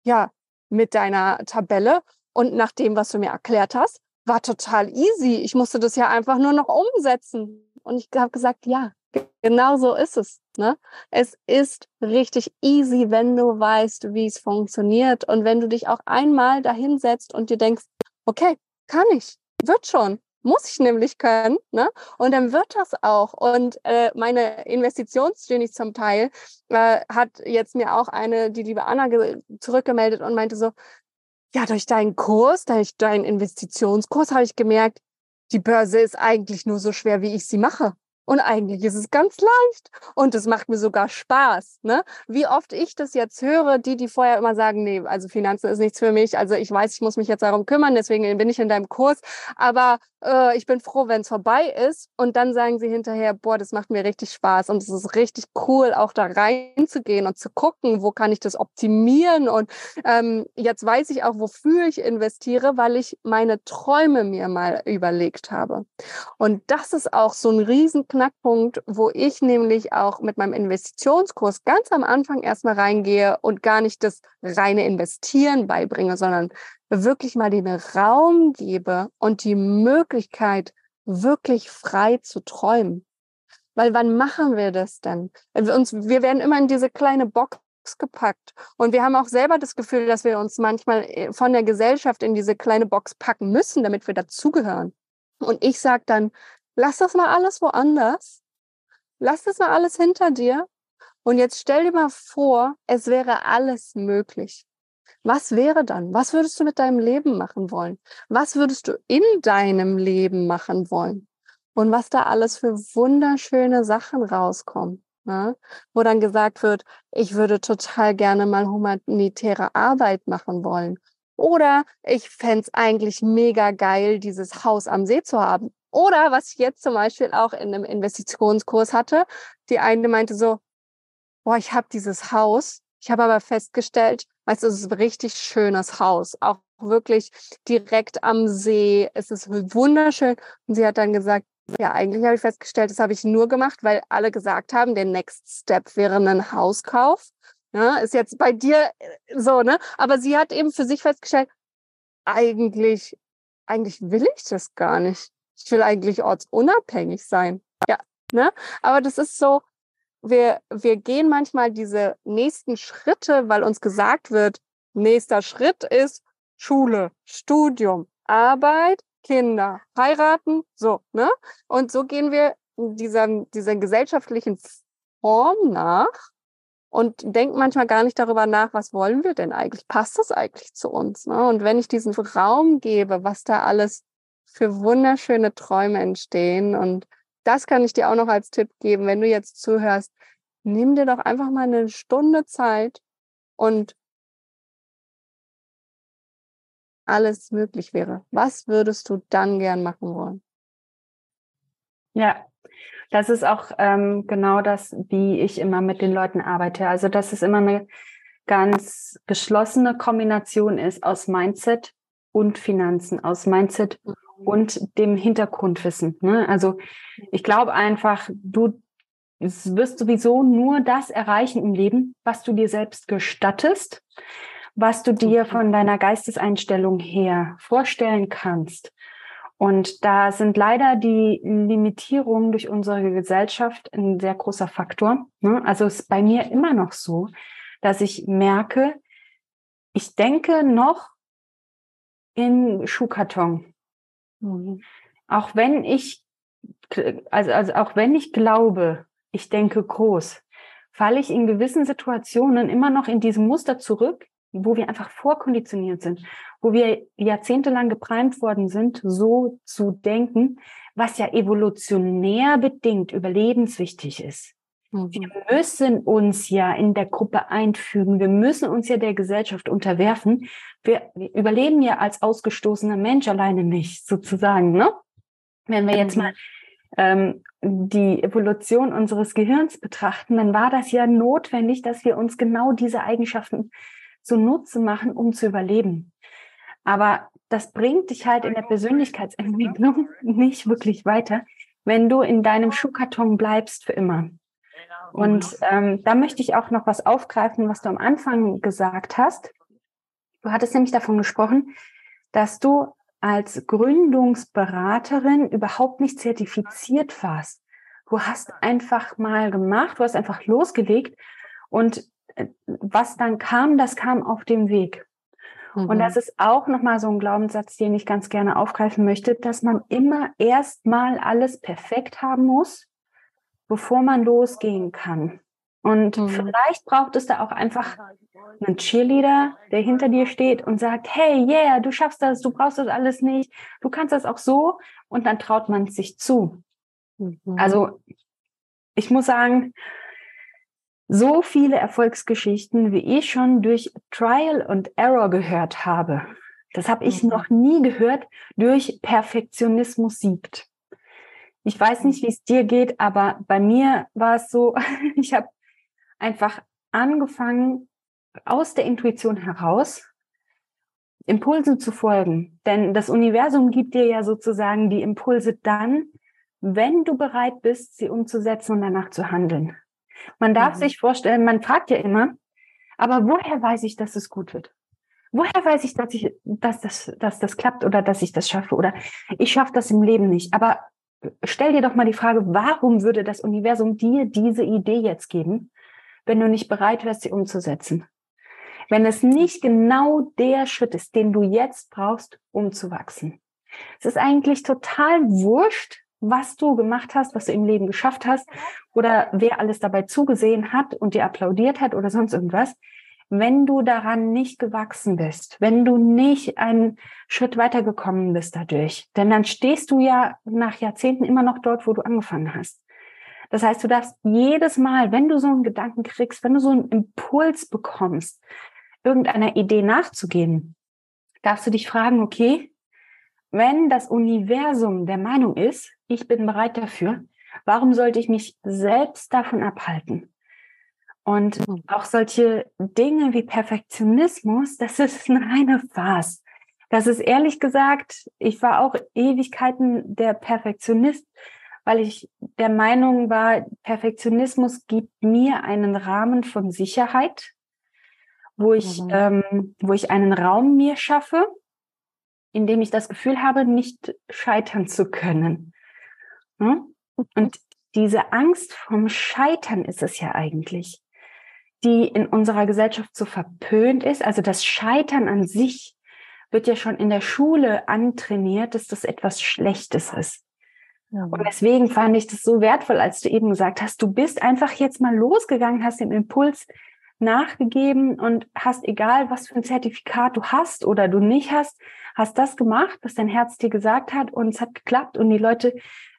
ja, mit deiner Tabelle und nach dem, was du mir erklärt hast, war total easy. Ich musste das ja einfach nur noch umsetzen. Und ich habe gesagt, ja, genau so ist es. Ne? Es ist richtig easy, wenn du weißt, wie es funktioniert. Und wenn du dich auch einmal dahinsetzt und dir denkst, okay, kann ich, wird schon. Muss ich nämlich können. Ne? Und dann wird das auch. Und äh, meine Investitionsjourney zum Teil äh, hat jetzt mir auch eine, die liebe Anna, zurückgemeldet und meinte so, ja, durch deinen Kurs, durch deinen Investitionskurs habe ich gemerkt, die Börse ist eigentlich nur so schwer, wie ich sie mache. Und eigentlich ist es ganz leicht und es macht mir sogar Spaß. Ne? Wie oft ich das jetzt höre, die, die vorher immer sagen, nee, also Finanzen ist nichts für mich. Also ich weiß, ich muss mich jetzt darum kümmern, deswegen bin ich in deinem Kurs. Aber äh, ich bin froh, wenn es vorbei ist. Und dann sagen sie hinterher, boah, das macht mir richtig Spaß und es ist richtig cool, auch da reinzugehen und zu gucken, wo kann ich das optimieren. Und ähm, jetzt weiß ich auch, wofür ich investiere, weil ich meine Träume mir mal überlegt habe. Und das ist auch so ein Riesenknackpunkt, wo ich nämlich auch mit meinem Investitionskurs ganz am Anfang erstmal reingehe und gar nicht das reine Investieren beibringe, sondern wirklich mal den Raum gebe und die Möglichkeit, wirklich frei zu träumen. Weil wann machen wir das denn? Wir, werden immer in diese kleine Box gepackt. Und wir haben auch selber das Gefühl, dass wir uns manchmal äh, von der Gesellschaft in diese kleine Box packen müssen, damit wir dazugehören. Und ich sage dann, lass das mal alles woanders. Lass das mal alles hinter dir. Und jetzt stell dir mal vor, es wäre alles möglich. Was wäre dann? Was würdest du mit deinem Leben machen wollen? Was würdest du in deinem Leben machen wollen? Und was da alles für wunderschöne Sachen rauskommen. Ne? Wo dann gesagt wird, ich würde total gerne mal humanitäre Arbeit machen wollen. Oder ich fände es eigentlich mega geil, dieses Haus am See zu haben. Oder was ich jetzt zum Beispiel auch in einem Investitionskurs hatte, die eine meinte so, boah, ich habe dieses Haus, ich habe aber festgestellt, weißt du, es ist ein richtig schönes Haus, auch wirklich direkt am See. Es ist wunderschön. Und sie hat dann gesagt, ja, eigentlich habe ich festgestellt, das habe ich nur gemacht, weil alle gesagt haben, der Next Step wäre ein Hauskauf. Ja, ist jetzt bei dir äh, so, ne? Aber sie hat eben für sich festgestellt, eigentlich, eigentlich will ich das gar nicht. Ich will eigentlich ortsunabhängig sein. Ja, ne? Aber das ist so, wir, wir gehen manchmal diese nächsten Schritte, weil uns gesagt wird, nächster Schritt ist Schule, Studium, Arbeit, Kinder, heiraten, so, ne? Und so gehen wir dieser, dieser gesellschaftlichen Form nach und denken manchmal gar nicht darüber nach, was wollen wir denn eigentlich? Passt das eigentlich zu uns? Ne? Und wenn ich diesen Raum gebe, was da alles für wunderschöne Träume entstehen und das kann ich dir auch noch als Tipp geben, wenn du jetzt zuhörst. Nimm dir doch einfach mal eine Stunde Zeit und alles möglich wäre. Was würdest du dann gern machen wollen? Ja, das ist auch ähm, genau das, wie ich immer mit den Leuten arbeite. Also, dass es immer eine ganz geschlossene Kombination ist aus Mindset und Finanzen, aus Mindset und dem Hintergrundwissen. Ne? Also ich glaube einfach, du wirst sowieso nur das erreichen im Leben, was du dir selbst gestattest, was du dir von deiner Geisteseinstellung her vorstellen kannst. Und da sind leider die Limitierungen durch unsere Gesellschaft ein sehr großer Faktor. Ne? Also es ist bei mir immer noch so, dass ich merke, ich denke noch in Schuhkarton. Mhm. Auch wenn ich, also, also auch wenn ich glaube, ich denke groß, falle ich in gewissen Situationen immer noch in diesem Muster zurück, wo wir einfach vorkonditioniert sind, wo wir jahrzehntelang geprimt worden sind, so zu denken, was ja evolutionär bedingt überlebenswichtig ist. Mhm. Wir müssen uns ja in der Gruppe einfügen. Wir müssen uns ja der Gesellschaft unterwerfen. Wir, wir überleben ja als ausgestoßener Mensch alleine nicht, sozusagen, ne? Wenn wir jetzt mhm. mal ähm, die Evolution unseres Gehirns betrachten, dann war das ja notwendig, dass wir uns genau diese Eigenschaften zunutze machen, um zu überleben. Aber das bringt dich halt in der Persönlichkeitsentwicklung nicht wirklich weiter, wenn du in deinem Schuhkarton bleibst für immer. Und ähm, da möchte ich auch noch was aufgreifen, was du am Anfang gesagt hast. Du hattest nämlich davon gesprochen, dass du als Gründungsberaterin überhaupt nicht zertifiziert warst. Du hast einfach mal gemacht, du hast einfach losgelegt und äh, was dann kam, das kam auf dem Weg. Mhm. Und das ist auch nochmal so ein Glaubenssatz, den ich ganz gerne aufgreifen möchte, dass man immer erstmal alles perfekt haben muss, bevor man losgehen kann. Und mhm. vielleicht braucht es da auch einfach einen Cheerleader, der hinter dir steht und sagt, hey, yeah, du schaffst das, du brauchst das alles nicht, du kannst das auch so. Und dann traut man es sich zu. Mhm. Also ich muss sagen, so viele Erfolgsgeschichten, wie ich schon durch Trial and Error gehört habe, das habe ich mhm. noch nie gehört, durch Perfektionismus siegt. Ich weiß nicht, wie es dir geht, aber bei mir war es so, ich habe einfach angefangen, aus der Intuition heraus Impulsen zu folgen. Denn das Universum gibt dir ja sozusagen die Impulse dann, wenn du bereit bist, sie umzusetzen und danach zu handeln. Man darf mhm. sich vorstellen, man fragt ja immer, aber woher weiß ich, dass es gut wird? Woher weiß ich, dass ich, dass das, dass das klappt oder dass ich das schaffe oder ich schaffe das im Leben nicht? Aber stell dir doch mal die Frage, warum würde das Universum dir diese Idee jetzt geben, wenn du nicht bereit wärst, sie umzusetzen? Wenn es nicht genau der Schritt ist, den du jetzt brauchst, um zu wachsen. Es ist eigentlich total wurscht, was du gemacht hast, was du im Leben geschafft hast oder wer alles dabei zugesehen hat und dir applaudiert hat oder sonst irgendwas, wenn du daran nicht gewachsen bist, wenn du nicht einen Schritt weitergekommen bist dadurch, denn dann stehst du ja nach Jahrzehnten immer noch dort, wo du angefangen hast. Das heißt, du darfst jedes Mal, wenn du so einen Gedanken kriegst, wenn du so einen Impuls bekommst, irgendeiner Idee nachzugehen, darfst du dich fragen, okay, wenn das Universum der Meinung ist, ich bin bereit dafür, warum sollte ich mich selbst davon abhalten? Und hm. auch solche Dinge wie Perfektionismus, das ist eine reine Farce. Das ist ehrlich gesagt, ich war auch Ewigkeiten der Perfektionist, weil ich der Meinung war, Perfektionismus gibt mir einen Rahmen von Sicherheit, wo ich, mhm. ähm, wo ich einen Raum mir schaffe, in dem ich das Gefühl habe, nicht scheitern zu können. Hm? Und diese Angst vom Scheitern ist es ja eigentlich, die in unserer Gesellschaft so verpönt ist. Also das Scheitern an sich wird ja schon in der Schule antrainiert, dass das etwas Schlechtes ist. Ja. Und deswegen fand ich das so wertvoll, als du eben gesagt hast, du bist einfach jetzt mal losgegangen, hast dem Impuls nachgegeben und hast, egal was für ein Zertifikat du hast oder du nicht hast, hast das gemacht, was dein Herz dir gesagt hat und es hat geklappt und die Leute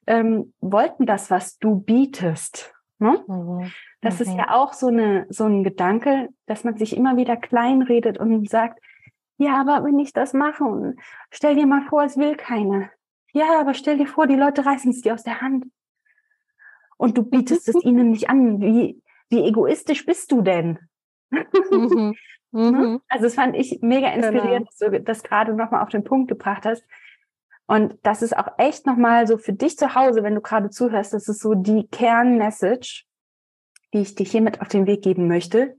ähm, wollten das, was du bietest. Ne? Mhm. Das mhm. ist ja auch so, eine, so ein Gedanke, dass man sich immer wieder kleinredet und sagt, ja, aber wenn ich das mache und stell dir mal vor, es will keiner. Ja, aber stell dir vor, die Leute reißen es dir aus der Hand. Und du bietest es ihnen nicht an. Wie, wie egoistisch bist du denn? Mhm. Ne? Mhm. Also das fand ich mega genau. inspirierend, genau. dass du das gerade nochmal auf den Punkt gebracht hast. Und das ist auch echt nochmal so für dich zu Hause, wenn du gerade zuhörst, das ist so die Kernmessage, die ich dir hiermit auf den Weg geben möchte.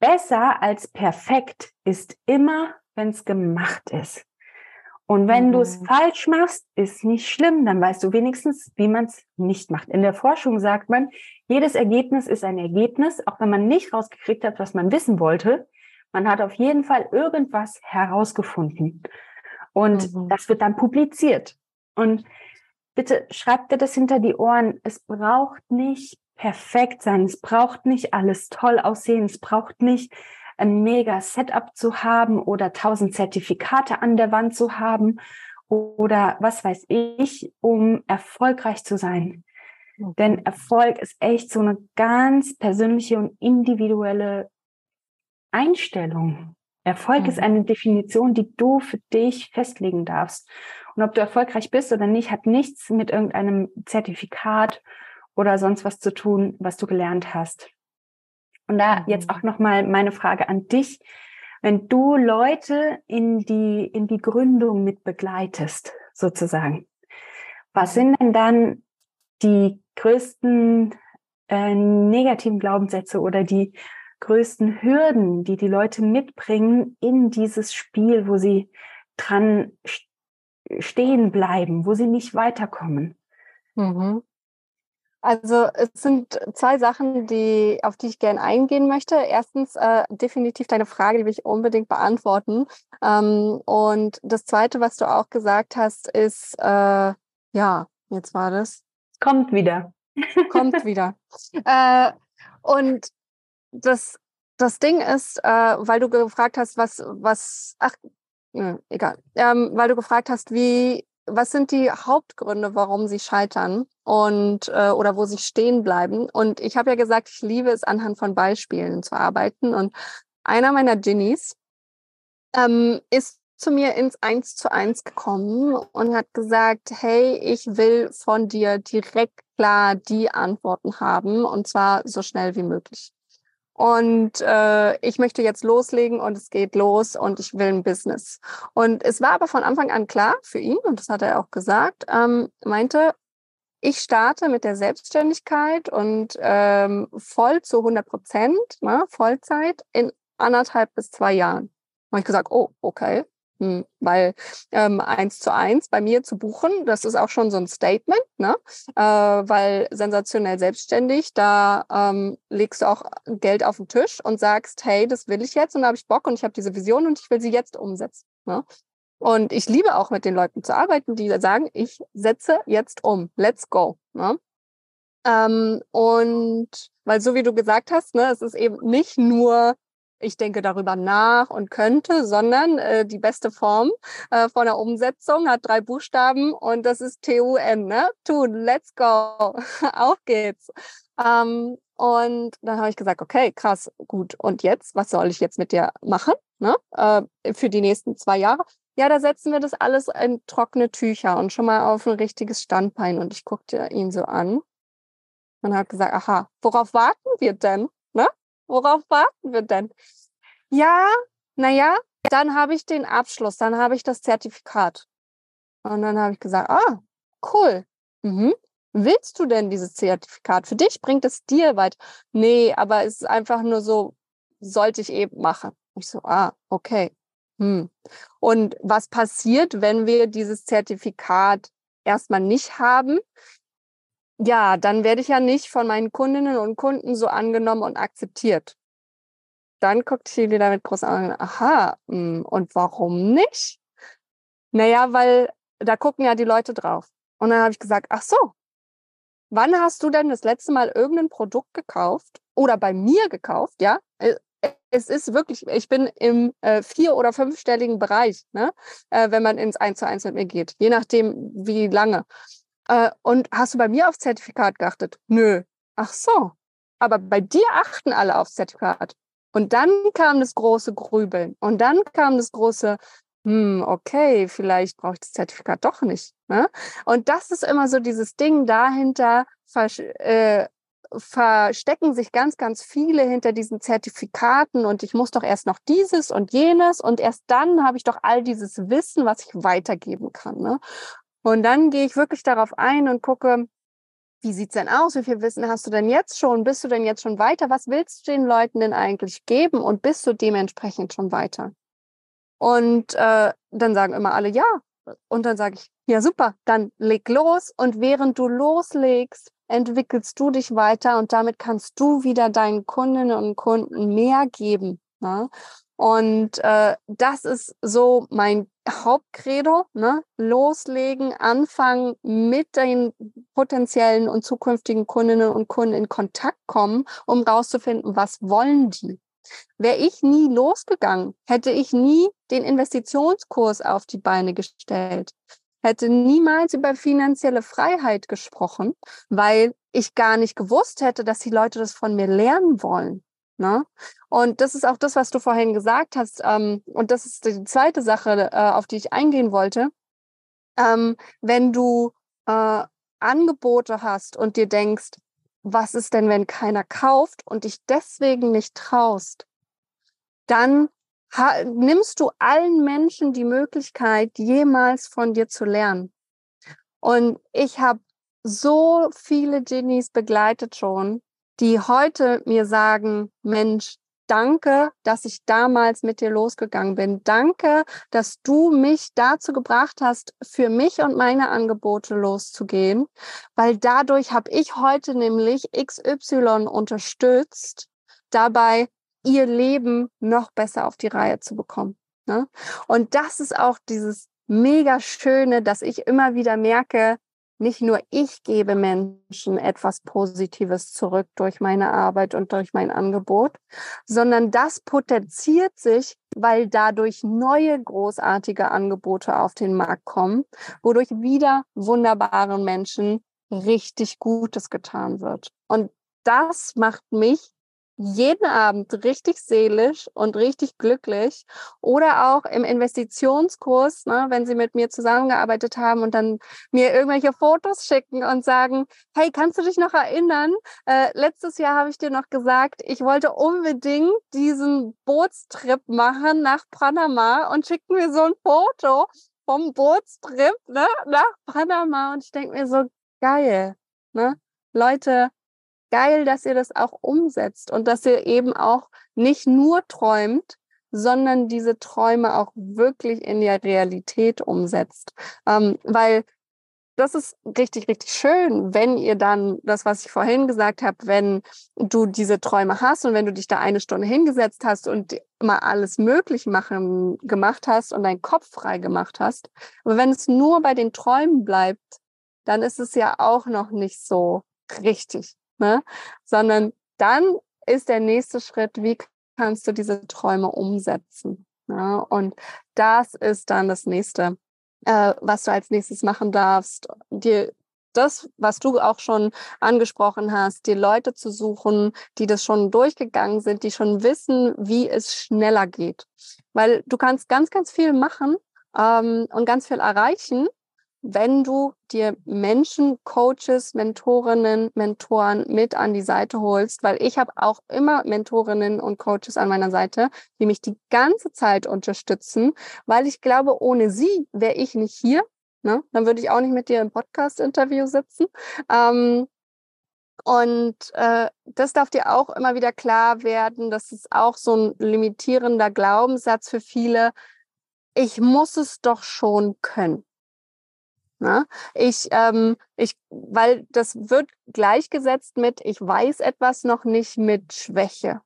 Besser als perfekt ist immer, wenn es gemacht ist. Und wenn mhm. du es falsch machst, ist nicht schlimm, dann weißt du wenigstens, wie man es nicht macht. In der Forschung sagt man, jedes Ergebnis ist ein Ergebnis, auch wenn man nicht rausgekriegt hat, was man wissen wollte. Man hat auf jeden Fall irgendwas herausgefunden. Und mhm. das wird dann publiziert. Und bitte schreibt dir das hinter die Ohren. Es braucht nicht perfekt sein. Es braucht nicht alles toll aussehen. Es braucht nicht ein mega Setup zu haben oder tausend Zertifikate an der Wand zu haben oder was weiß ich, um erfolgreich zu sein. Mhm. Denn Erfolg ist echt so eine ganz persönliche und individuelle Einstellung. Erfolg mhm. ist eine Definition, die du für dich festlegen darfst. Und ob du erfolgreich bist oder nicht, hat nichts mit irgendeinem Zertifikat oder sonst was zu tun, was du gelernt hast. Und da mhm. jetzt auch nochmal meine Frage an dich. Wenn du Leute in die, in die Gründung mit begleitest, sozusagen, was sind denn dann die größten äh, negativen Glaubenssätze oder die größten Hürden, die die Leute mitbringen in dieses Spiel, wo sie dran stehen bleiben, wo sie nicht weiterkommen? Mhm. Also es sind zwei Sachen, die, auf die ich gerne eingehen möchte. Erstens äh, definitiv deine Frage, die will ich unbedingt beantworten. Ähm, und das Zweite, was du auch gesagt hast, ist, äh, ja, jetzt war das. Kommt wieder. Kommt wieder. Äh, und das, das Ding ist, äh, weil du gefragt hast, was, was, ach, mh, egal, ähm, weil du gefragt hast, wie, was sind die Hauptgründe, warum sie scheitern und äh, oder wo sie stehen bleiben? Und ich habe ja gesagt, ich liebe es, anhand von Beispielen zu arbeiten. Und einer meiner Ginnies ähm, ist zu mir ins Eins zu eins gekommen und hat gesagt, hey, ich will von dir direkt klar die Antworten haben und zwar so schnell wie möglich. Und äh, ich möchte jetzt loslegen und es geht los und ich will ein Business. Und es war aber von Anfang an klar für ihn, und das hat er auch gesagt, ähm, meinte, ich starte mit der Selbstständigkeit und ähm, voll zu 100 Prozent, ne, Vollzeit in anderthalb bis zwei Jahren. Habe ich gesagt, oh, okay, weil ähm, eins zu eins bei mir zu buchen, das ist auch schon so ein Statement, ne? Äh, weil sensationell selbstständig, da ähm, legst du auch Geld auf den Tisch und sagst, hey, das will ich jetzt und da habe ich Bock und ich habe diese Vision und ich will sie jetzt umsetzen. Ne? Und ich liebe auch mit den Leuten zu arbeiten, die sagen, ich setze jetzt um, let's go. Ne? Ähm, und weil so wie du gesagt hast, ne, es ist eben nicht nur ich denke darüber nach und könnte, sondern äh, die beste Form äh, von der Umsetzung hat drei Buchstaben und das ist T-U-N, ne? Tun, let's go, auf geht's. Ähm, und dann habe ich gesagt, okay, krass, gut. Und jetzt, was soll ich jetzt mit dir machen? Ne? Äh, für die nächsten zwei Jahre. Ja, da setzen wir das alles in trockene Tücher und schon mal auf ein richtiges Standbein. Und ich guckte ihn so an und habe gesagt, aha, worauf warten wir denn? Ne? Worauf warten wir denn? Ja, naja, dann habe ich den Abschluss, dann habe ich das Zertifikat. Und dann habe ich gesagt, ah, cool. Mhm. Willst du denn dieses Zertifikat? Für dich bringt es dir weit. Nee, aber es ist einfach nur so, sollte ich eben machen. Ich so, ah, okay. Hm. Und was passiert, wenn wir dieses Zertifikat erstmal nicht haben? Ja, dann werde ich ja nicht von meinen Kundinnen und Kunden so angenommen und akzeptiert. Dann guckt sie wieder mit großen Augen, aha, hm, und warum nicht? Naja, weil da gucken ja die Leute drauf. Und dann habe ich gesagt, ach so, wann hast du denn das letzte Mal irgendein Produkt gekauft oder bei mir gekauft? Ja, äh, es ist wirklich, ich bin im äh, vier- oder fünfstelligen Bereich, ne? Äh, wenn man ins Eins zu eins mit mir geht, je nachdem, wie lange. Äh, und hast du bei mir aufs Zertifikat geachtet? Nö. Ach so. Aber bei dir achten alle aufs Zertifikat. Und dann kam das große Grübeln. Und dann kam das große, hm, okay, vielleicht brauche ich das Zertifikat doch nicht. Ne? Und das ist immer so dieses Ding dahinter, äh, verstecken sich ganz, ganz viele hinter diesen Zertifikaten und ich muss doch erst noch dieses und jenes und erst dann habe ich doch all dieses Wissen, was ich weitergeben kann. Ne? Und dann gehe ich wirklich darauf ein und gucke, wie sieht's denn aus? Wie viel Wissen hast du denn jetzt schon? Bist du denn jetzt schon weiter? Was willst du den Leuten denn eigentlich geben? Und bist du dementsprechend schon weiter? Und äh, dann sagen immer alle ja. Und dann sage ich, ja super, dann leg los. Und während du loslegst, entwickelst du dich weiter und damit kannst du wieder deinen Kundinnen und Kunden mehr geben. Ne? Und äh, das ist so mein Hauptcredo, ne? loslegen, anfangen, mit den potenziellen und zukünftigen Kundinnen und Kunden in Kontakt kommen, um rauszufinden, was wollen die. Wäre ich nie losgegangen, hätte ich nie den Investitionskurs auf die Beine gestellt, hätte niemals über finanzielle Freiheit gesprochen, weil ich gar nicht gewusst hätte, dass die Leute das von mir lernen wollen. Ne? Und das ist auch das, was du vorhin gesagt hast. Ähm, und das ist die zweite Sache, äh, auf die ich eingehen wollte. Ähm, wenn du äh, Angebote hast und dir denkst, was ist denn, wenn keiner kauft und dich deswegen nicht traust, dann nimmst du allen Menschen die Möglichkeit, jemals von dir zu lernen. Und ich habe so viele Genies begleitet schon, die heute mir sagen, Mensch, danke, dass ich damals mit dir losgegangen bin. Danke, dass du mich dazu gebracht hast, für mich und meine Angebote loszugehen, weil dadurch habe ich heute nämlich XY unterstützt, dabei ihr Leben noch besser auf die Reihe zu bekommen. Ne? Und das ist auch dieses mega Schöne, dass ich immer wieder merke, nicht nur ich gebe Menschen etwas Positives zurück durch meine Arbeit und durch mein Angebot, sondern das potenziert sich, weil dadurch neue großartige Angebote auf den Markt kommen, wodurch wieder wunderbaren Menschen richtig Gutes getan wird. Und das macht mich jeden Abend richtig seelisch und richtig glücklich oder auch im Investitionskurs, ne, wenn sie mit mir zusammengearbeitet haben und dann mir irgendwelche Fotos schicken und sagen, hey, kannst du dich noch erinnern? Äh, letztes Jahr habe ich dir noch gesagt, ich wollte unbedingt diesen Bootstrip machen nach Panama und schicken mir so ein Foto vom Bootstrip ne, nach Panama und ich denke mir so, geil. Ne? Leute, geil, dass ihr das auch umsetzt und dass ihr eben auch nicht nur träumt, sondern diese Träume auch wirklich in der Realität umsetzt. Ähm, weil das ist richtig, richtig schön, wenn ihr dann das, was ich vorhin gesagt habe, wenn du diese Träume hast und wenn du dich da eine Stunde hingesetzt hast und mal alles möglich machen, gemacht hast und deinen Kopf frei gemacht hast. Aber wenn es nur bei den Träumen bleibt, dann ist es ja auch noch nicht so richtig ne? sondern dann ist der nächste Schritt, wie kannst du diese Träume umsetzen? Ja? Und das ist dann das nächste, äh, was du als nächstes machen darfst. Dir das, was du auch schon angesprochen hast, die Leute zu suchen, die das schon durchgegangen sind, die schon wissen, wie es schneller geht. Weil du kannst ganz, ganz viel machen ähm, und ganz viel erreichen wenn du dir Menschen, Coaches, Mentorinnen, Mentoren mit an die Seite holst, weil ich habe auch immer Mentorinnen und Coaches an meiner Seite, die mich die ganze Zeit unterstützen, weil ich glaube, ohne sie wäre ich nicht hier. Ne? Dann würde ich auch nicht mit dir im Podcast-Interview sitzen. Ähm, und äh, das darf dir auch immer wieder klar werden. Das ist auch so ein limitierender Glaubenssatz für viele. Ich muss es doch schon können. Ne? Ich, ähm, ich, weil das wird gleichgesetzt mit, ich weiß etwas noch nicht mit Schwäche.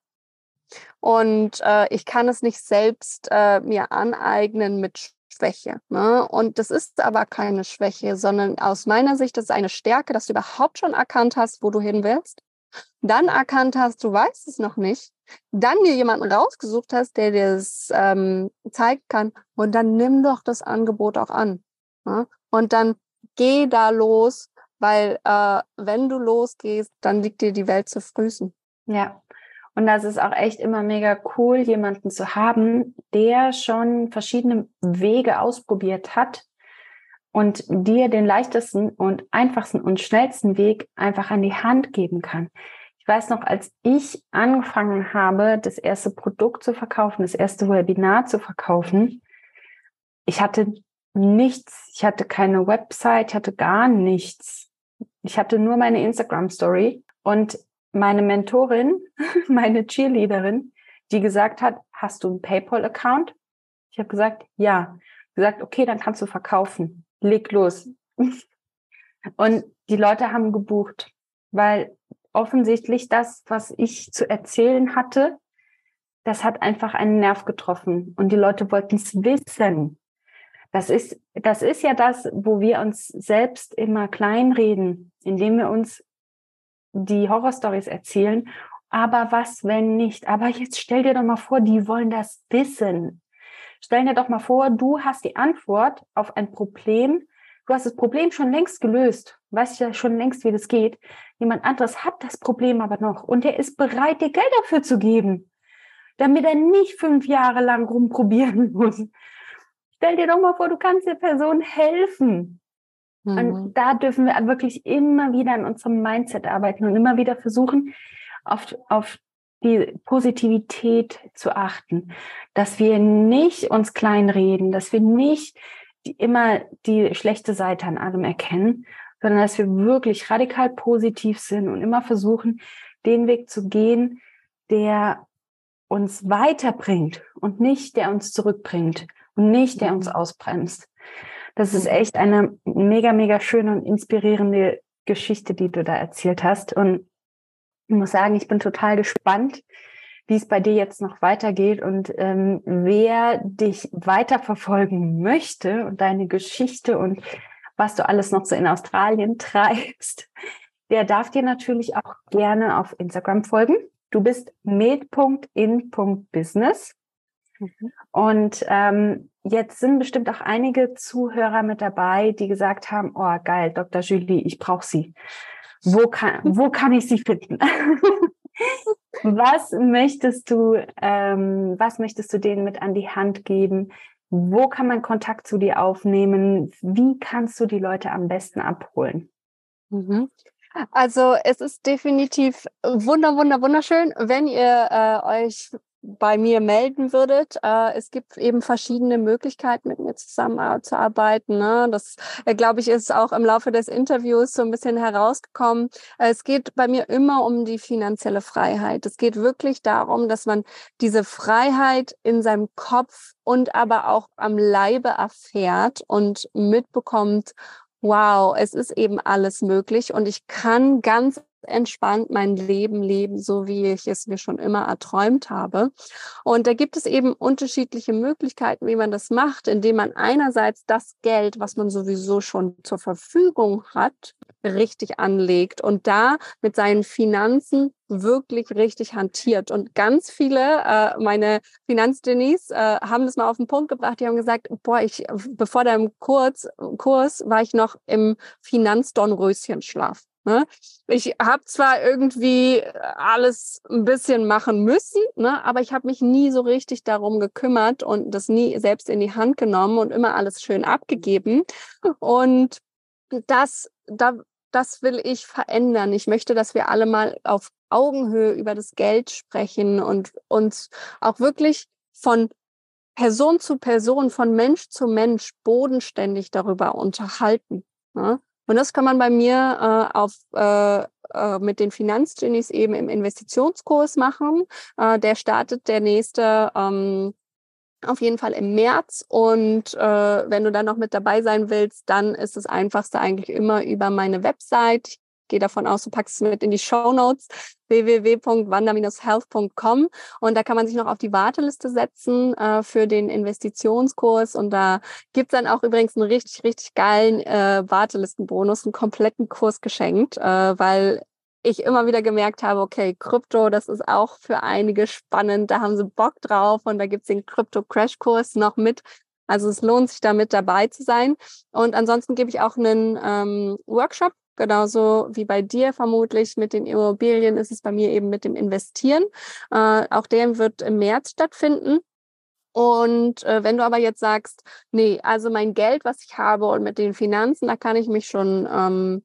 Und äh, ich kann es nicht selbst äh, mir aneignen mit Schwäche. Ne? Und das ist aber keine Schwäche, sondern aus meiner Sicht ist es eine Stärke, dass du überhaupt schon erkannt hast, wo du hin willst. Dann erkannt hast, du weißt es noch nicht. Dann dir jemanden rausgesucht hast, der dir das ähm, zeigen kann. Und dann nimm doch das Angebot auch an. Ne? Und dann geh da los, weil äh, wenn du losgehst, dann liegt dir die Welt zu Füßen. Ja. Und das ist auch echt immer mega cool, jemanden zu haben, der schon verschiedene Wege ausprobiert hat und dir den leichtesten und einfachsten und schnellsten Weg einfach an die Hand geben kann. Ich weiß noch, als ich angefangen habe, das erste Produkt zu verkaufen, das erste Webinar zu verkaufen, ich hatte nichts. Ich hatte keine Website, ich hatte gar nichts. Ich hatte nur meine Instagram-Story und meine Mentorin, meine Cheerleaderin, die gesagt hat, hast du einen PayPal-Account? Ich habe gesagt, ja. Gesagt, okay, dann kannst du verkaufen. Leg los. Und die Leute haben gebucht, weil offensichtlich das, was ich zu erzählen hatte, das hat einfach einen Nerv getroffen. Und die Leute wollten es wissen. Das ist, das ist ja das, wo wir uns selbst immer kleinreden, indem wir uns die Horrorstories erzählen. Aber was, wenn nicht? Aber jetzt stell dir doch mal vor, die wollen das wissen. Stell dir doch mal vor, du hast die Antwort auf ein Problem. Du hast das Problem schon längst gelöst. Weißt ja schon längst, wie das geht. Jemand anderes hat das Problem aber noch und er ist bereit, dir Geld dafür zu geben, damit er nicht fünf Jahre lang rumprobieren muss. Stell dir doch mal vor, du kannst der Person helfen. Mhm. Und da dürfen wir wirklich immer wieder an unserem Mindset arbeiten und immer wieder versuchen, auf, auf die Positivität zu achten, dass wir nicht uns kleinreden, dass wir nicht die, immer die schlechte Seite an allem erkennen, sondern dass wir wirklich radikal positiv sind und immer versuchen, den Weg zu gehen, der uns weiterbringt und nicht der uns zurückbringt und nicht der uns mhm. ausbremst. Das ist mhm. echt eine mega, mega schöne und inspirierende Geschichte, die du da erzählt hast. Und ich muss sagen, ich bin total gespannt, wie es bei dir jetzt noch weitergeht und ähm, wer dich weiterverfolgen möchte und deine Geschichte und was du alles noch so in Australien treibst, der darf dir natürlich auch gerne auf Instagram folgen. Du bist med.in.business. Mhm. Und ähm, jetzt sind bestimmt auch einige Zuhörer mit dabei, die gesagt haben, oh geil, Dr. Julie, ich brauche sie. Wo kann, wo kann ich sie finden? was möchtest du, ähm, was möchtest du denen mit an die Hand geben? Wo kann man Kontakt zu dir aufnehmen? Wie kannst du die Leute am besten abholen? Mhm. Also es ist definitiv wunder, wunder, wunderschön, wenn ihr äh, euch bei mir melden würdet. Äh, es gibt eben verschiedene Möglichkeiten, mit mir zusammenzuarbeiten. Ne? Das, äh, glaube ich, ist auch im Laufe des Interviews so ein bisschen herausgekommen. Äh, es geht bei mir immer um die finanzielle Freiheit. Es geht wirklich darum, dass man diese Freiheit in seinem Kopf und aber auch am Leibe erfährt und mitbekommt, wow, es ist eben alles möglich und ich kann ganz entspannt mein Leben leben, so wie ich es mir schon immer erträumt habe. Und da gibt es eben unterschiedliche Möglichkeiten, wie man das macht, indem man einerseits das Geld, was man sowieso schon zur Verfügung hat, richtig anlegt und da mit seinen Finanzen wirklich richtig hantiert. Und ganz viele, äh, meine Finanzdenise, äh, haben das mal auf den Punkt gebracht. Die haben gesagt, boah, ich, bevor deinem Kurs, Kurs war ich noch im Finanzdornröschenschlaf. Ne? Ich habe zwar irgendwie alles ein bisschen machen müssen, ne, aber ich habe mich nie so richtig darum gekümmert und das nie selbst in die Hand genommen und immer alles schön abgegeben. Und das, da, das will ich verändern. Ich möchte, dass wir alle mal auf Augenhöhe über das Geld sprechen und uns auch wirklich von Person zu Person, von Mensch zu Mensch bodenständig darüber unterhalten. Ne? Und das kann man bei mir äh, auf äh, äh, mit den Finanzgenies eben im Investitionskurs machen. Äh, der startet der nächste ähm, auf jeden Fall im März. Und äh, wenn du dann noch mit dabei sein willst, dann ist das Einfachste eigentlich immer über meine Website. Gehe davon aus, du packst es mit in die Show Notes www.wander-health.com und da kann man sich noch auf die Warteliste setzen äh, für den Investitionskurs. Und da gibt's dann auch übrigens einen richtig, richtig geilen äh, Wartelistenbonus, einen kompletten Kurs geschenkt, äh, weil ich immer wieder gemerkt habe, okay, Krypto, das ist auch für einige spannend, da haben sie Bock drauf und da gibt's den Krypto-Crash-Kurs noch mit. Also es lohnt sich damit dabei zu sein. Und ansonsten gebe ich auch einen ähm, Workshop Genauso wie bei dir vermutlich mit den Immobilien ist es bei mir eben mit dem Investieren. Äh, auch der wird im März stattfinden. Und äh, wenn du aber jetzt sagst, nee, also mein Geld, was ich habe und mit den Finanzen, da kann ich mich schon, ähm,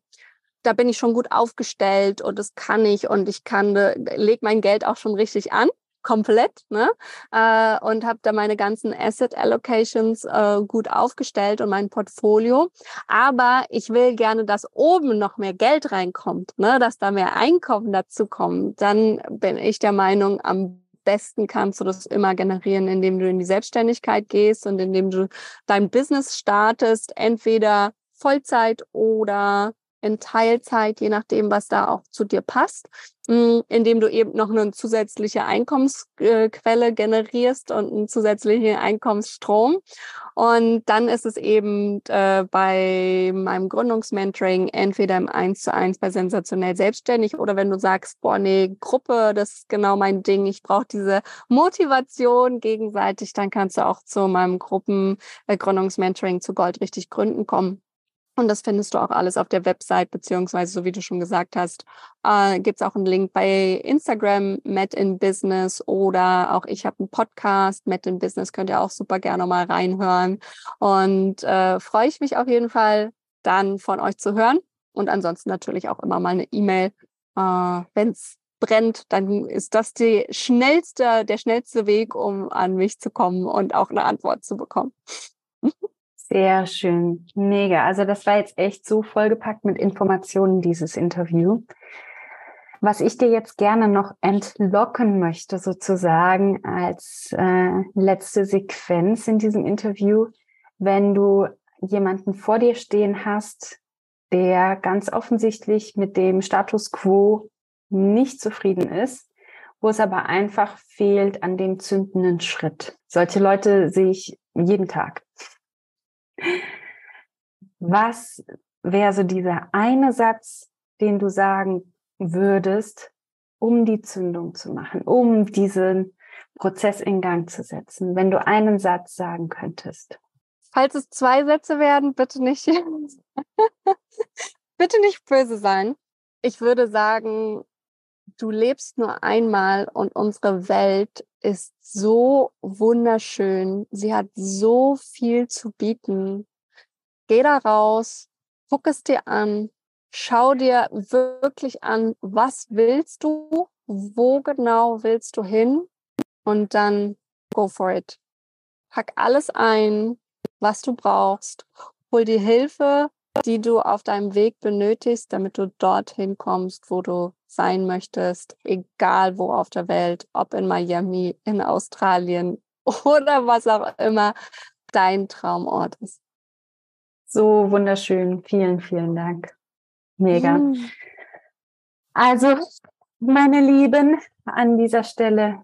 da bin ich schon gut aufgestellt und das kann ich und ich kann, äh, leg mein Geld auch schon richtig an, komplett ne? Äh, und habe da meine ganzen Asset Allocations äh, gut aufgestellt und mein Portfolio. Aber ich will gerne, dass oben noch mehr Geld reinkommt, ne? dass da mehr Einkommen dazu kommt. Dann bin ich der Meinung, am besten kannst du das immer generieren, indem du in die Selbstständigkeit gehst und indem du dein Business startest, entweder Vollzeit oder in Teilzeit, je nachdem, was da auch zu dir passt, hm, indem du eben noch eine zusätzliche Einkommensquelle generierst und einen zusätzlichen Einkommensstrom. Und dann ist es eben äh, bei meinem Gründungsmentoring entweder im 1 zu 1 bei Sensationell Selbstständig oder wenn du sagst, boah, nee, Gruppe, das ist genau mein Ding, ich brauche diese Motivation gegenseitig, dann kannst du auch zu meinem Gruppengründungsmentoring äh, zu Gold richtig gründen kommen. Und das findest du auch alles auf der Website, beziehungsweise, so wie du schon gesagt hast, äh, gibt es auch einen Link bei Instagram, Met in Business oder auch ich habe einen Podcast, Met in Business, könnt ihr auch super gerne mal reinhören. Und äh, freue ich mich auf jeden Fall, dann von euch zu hören. Und ansonsten natürlich auch immer mal eine E-Mail. Äh, Wenn es brennt, dann ist das die schnellste, der schnellste Weg, um an mich zu kommen und auch eine Antwort zu bekommen. Sehr schön, mega. Also das war jetzt echt so vollgepackt mit Informationen, dieses Interview. Was ich dir jetzt gerne noch entlocken möchte, sozusagen als äh, letzte Sequenz in diesem Interview, wenn du jemanden vor dir stehen hast, der ganz offensichtlich mit dem Status quo nicht zufrieden ist, wo es aber einfach fehlt an dem zündenden Schritt. Solche Leute sehe ich jeden Tag. Was wäre so dieser eine Satz, den du sagen würdest, um die Zündung zu machen, um diesen Prozess in Gang zu setzen, wenn du einen Satz sagen könntest? Falls es zwei Sätze werden, bitte nicht, bitte nicht böse sein. Ich würde sagen, du lebst nur einmal und unsere Welt ist so wunderschön. Sie hat so viel zu bieten. Geh da raus, guck es dir an, schau dir wirklich an, was willst du, wo genau willst du hin und dann go for it. Pack alles ein, was du brauchst. Hol die Hilfe, die du auf deinem Weg benötigst, damit du dorthin kommst, wo du sein möchtest, egal wo auf der Welt, ob in Miami, in Australien oder was auch immer dein Traumort ist. So wunderschön. Vielen, vielen Dank. Mega. Mhm. Also, meine Lieben, an dieser Stelle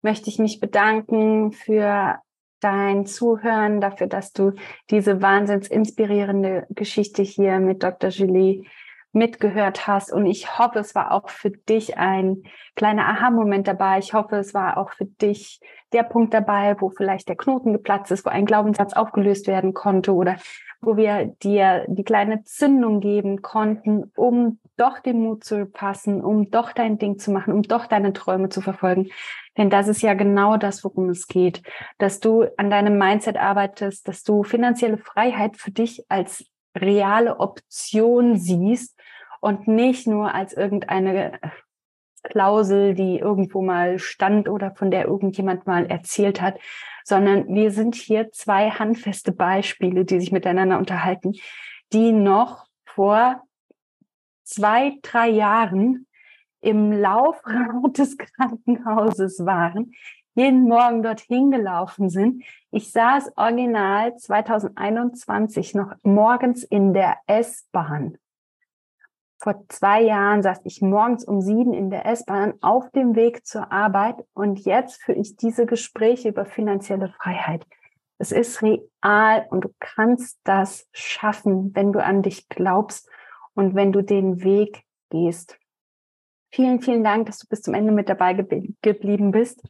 möchte ich mich bedanken für dein Zuhören, dafür, dass du diese wahnsinns inspirierende Geschichte hier mit Dr. Julie mitgehört hast. Und ich hoffe, es war auch für dich ein kleiner Aha-Moment dabei. Ich hoffe, es war auch für dich der Punkt dabei, wo vielleicht der Knoten geplatzt ist, wo ein Glaubenssatz aufgelöst werden konnte oder wo wir dir die kleine Zündung geben konnten, um doch den Mut zu passen, um doch dein Ding zu machen, um doch deine Träume zu verfolgen. Denn das ist ja genau das, worum es geht, dass du an deinem Mindset arbeitest, dass du finanzielle Freiheit für dich als reale Option siehst und nicht nur als irgendeine Klausel, die irgendwo mal stand oder von der irgendjemand mal erzählt hat, sondern wir sind hier zwei handfeste Beispiele, die sich miteinander unterhalten, die noch vor zwei, drei Jahren im Laufrad des Krankenhauses waren, jeden Morgen dorthin gelaufen sind. Ich saß original 2021 noch morgens in der S-Bahn vor zwei Jahren saß ich morgens um sieben in der S-Bahn auf dem Weg zur Arbeit und jetzt führe ich diese Gespräche über finanzielle Freiheit. Es ist real und du kannst das schaffen, wenn du an dich glaubst und wenn du den Weg gehst. Vielen, vielen Dank, dass du bis zum Ende mit dabei geblieben bist.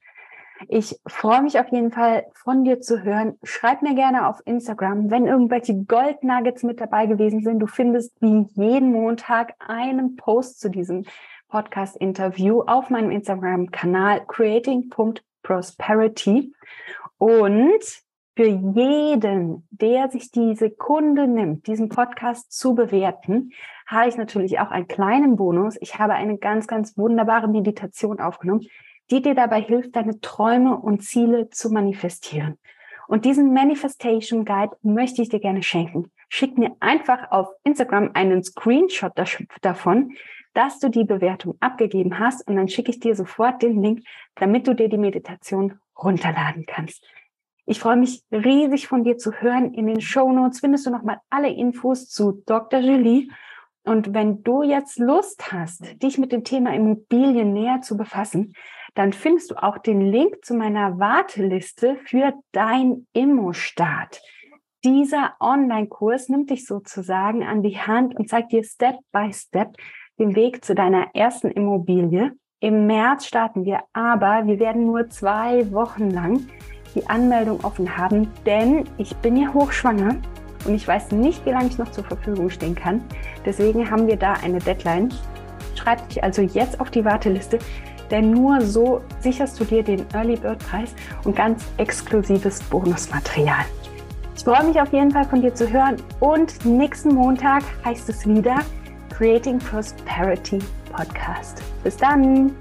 Ich freue mich auf jeden Fall von dir zu hören. Schreib mir gerne auf Instagram, wenn irgendwelche Gold Nuggets mit dabei gewesen sind. Du findest wie jeden Montag einen Post zu diesem Podcast-Interview auf meinem Instagram-Kanal creating.prosperity. Und für jeden, der sich die Sekunde nimmt, diesen Podcast zu bewerten, habe ich natürlich auch einen kleinen Bonus. Ich habe eine ganz, ganz wunderbare Meditation aufgenommen, die dir dabei hilft, deine Träume und Ziele zu manifestieren. Und diesen Manifestation Guide möchte ich dir gerne schenken. Schick mir einfach auf Instagram einen Screenshot davon, dass du die Bewertung abgegeben hast und dann schicke ich dir sofort den Link, damit du dir die Meditation runterladen kannst. Ich freue mich riesig von dir zu hören. In den Show Notes findest du nochmal alle Infos zu Dr. Julie. Und wenn du jetzt Lust hast, dich mit dem Thema Immobilien näher zu befassen, dann findest du auch den Link zu meiner Warteliste für dein Immo-Start. Dieser Online-Kurs nimmt dich sozusagen an die Hand und zeigt dir Step by Step den Weg zu deiner ersten Immobilie. Im März starten wir, aber wir werden nur zwei Wochen lang die Anmeldung offen haben, denn ich bin ja hochschwanger und ich weiß nicht, wie lange ich noch zur Verfügung stehen kann. Deswegen haben wir da eine Deadline. Schreib dich also jetzt auf die Warteliste denn nur so sicherst du dir den Early Bird Preis und ganz exklusives Bonusmaterial. Ich freue mich auf jeden Fall von dir zu hören und nächsten Montag heißt es wieder Creating Prosperity Podcast. Bis dann!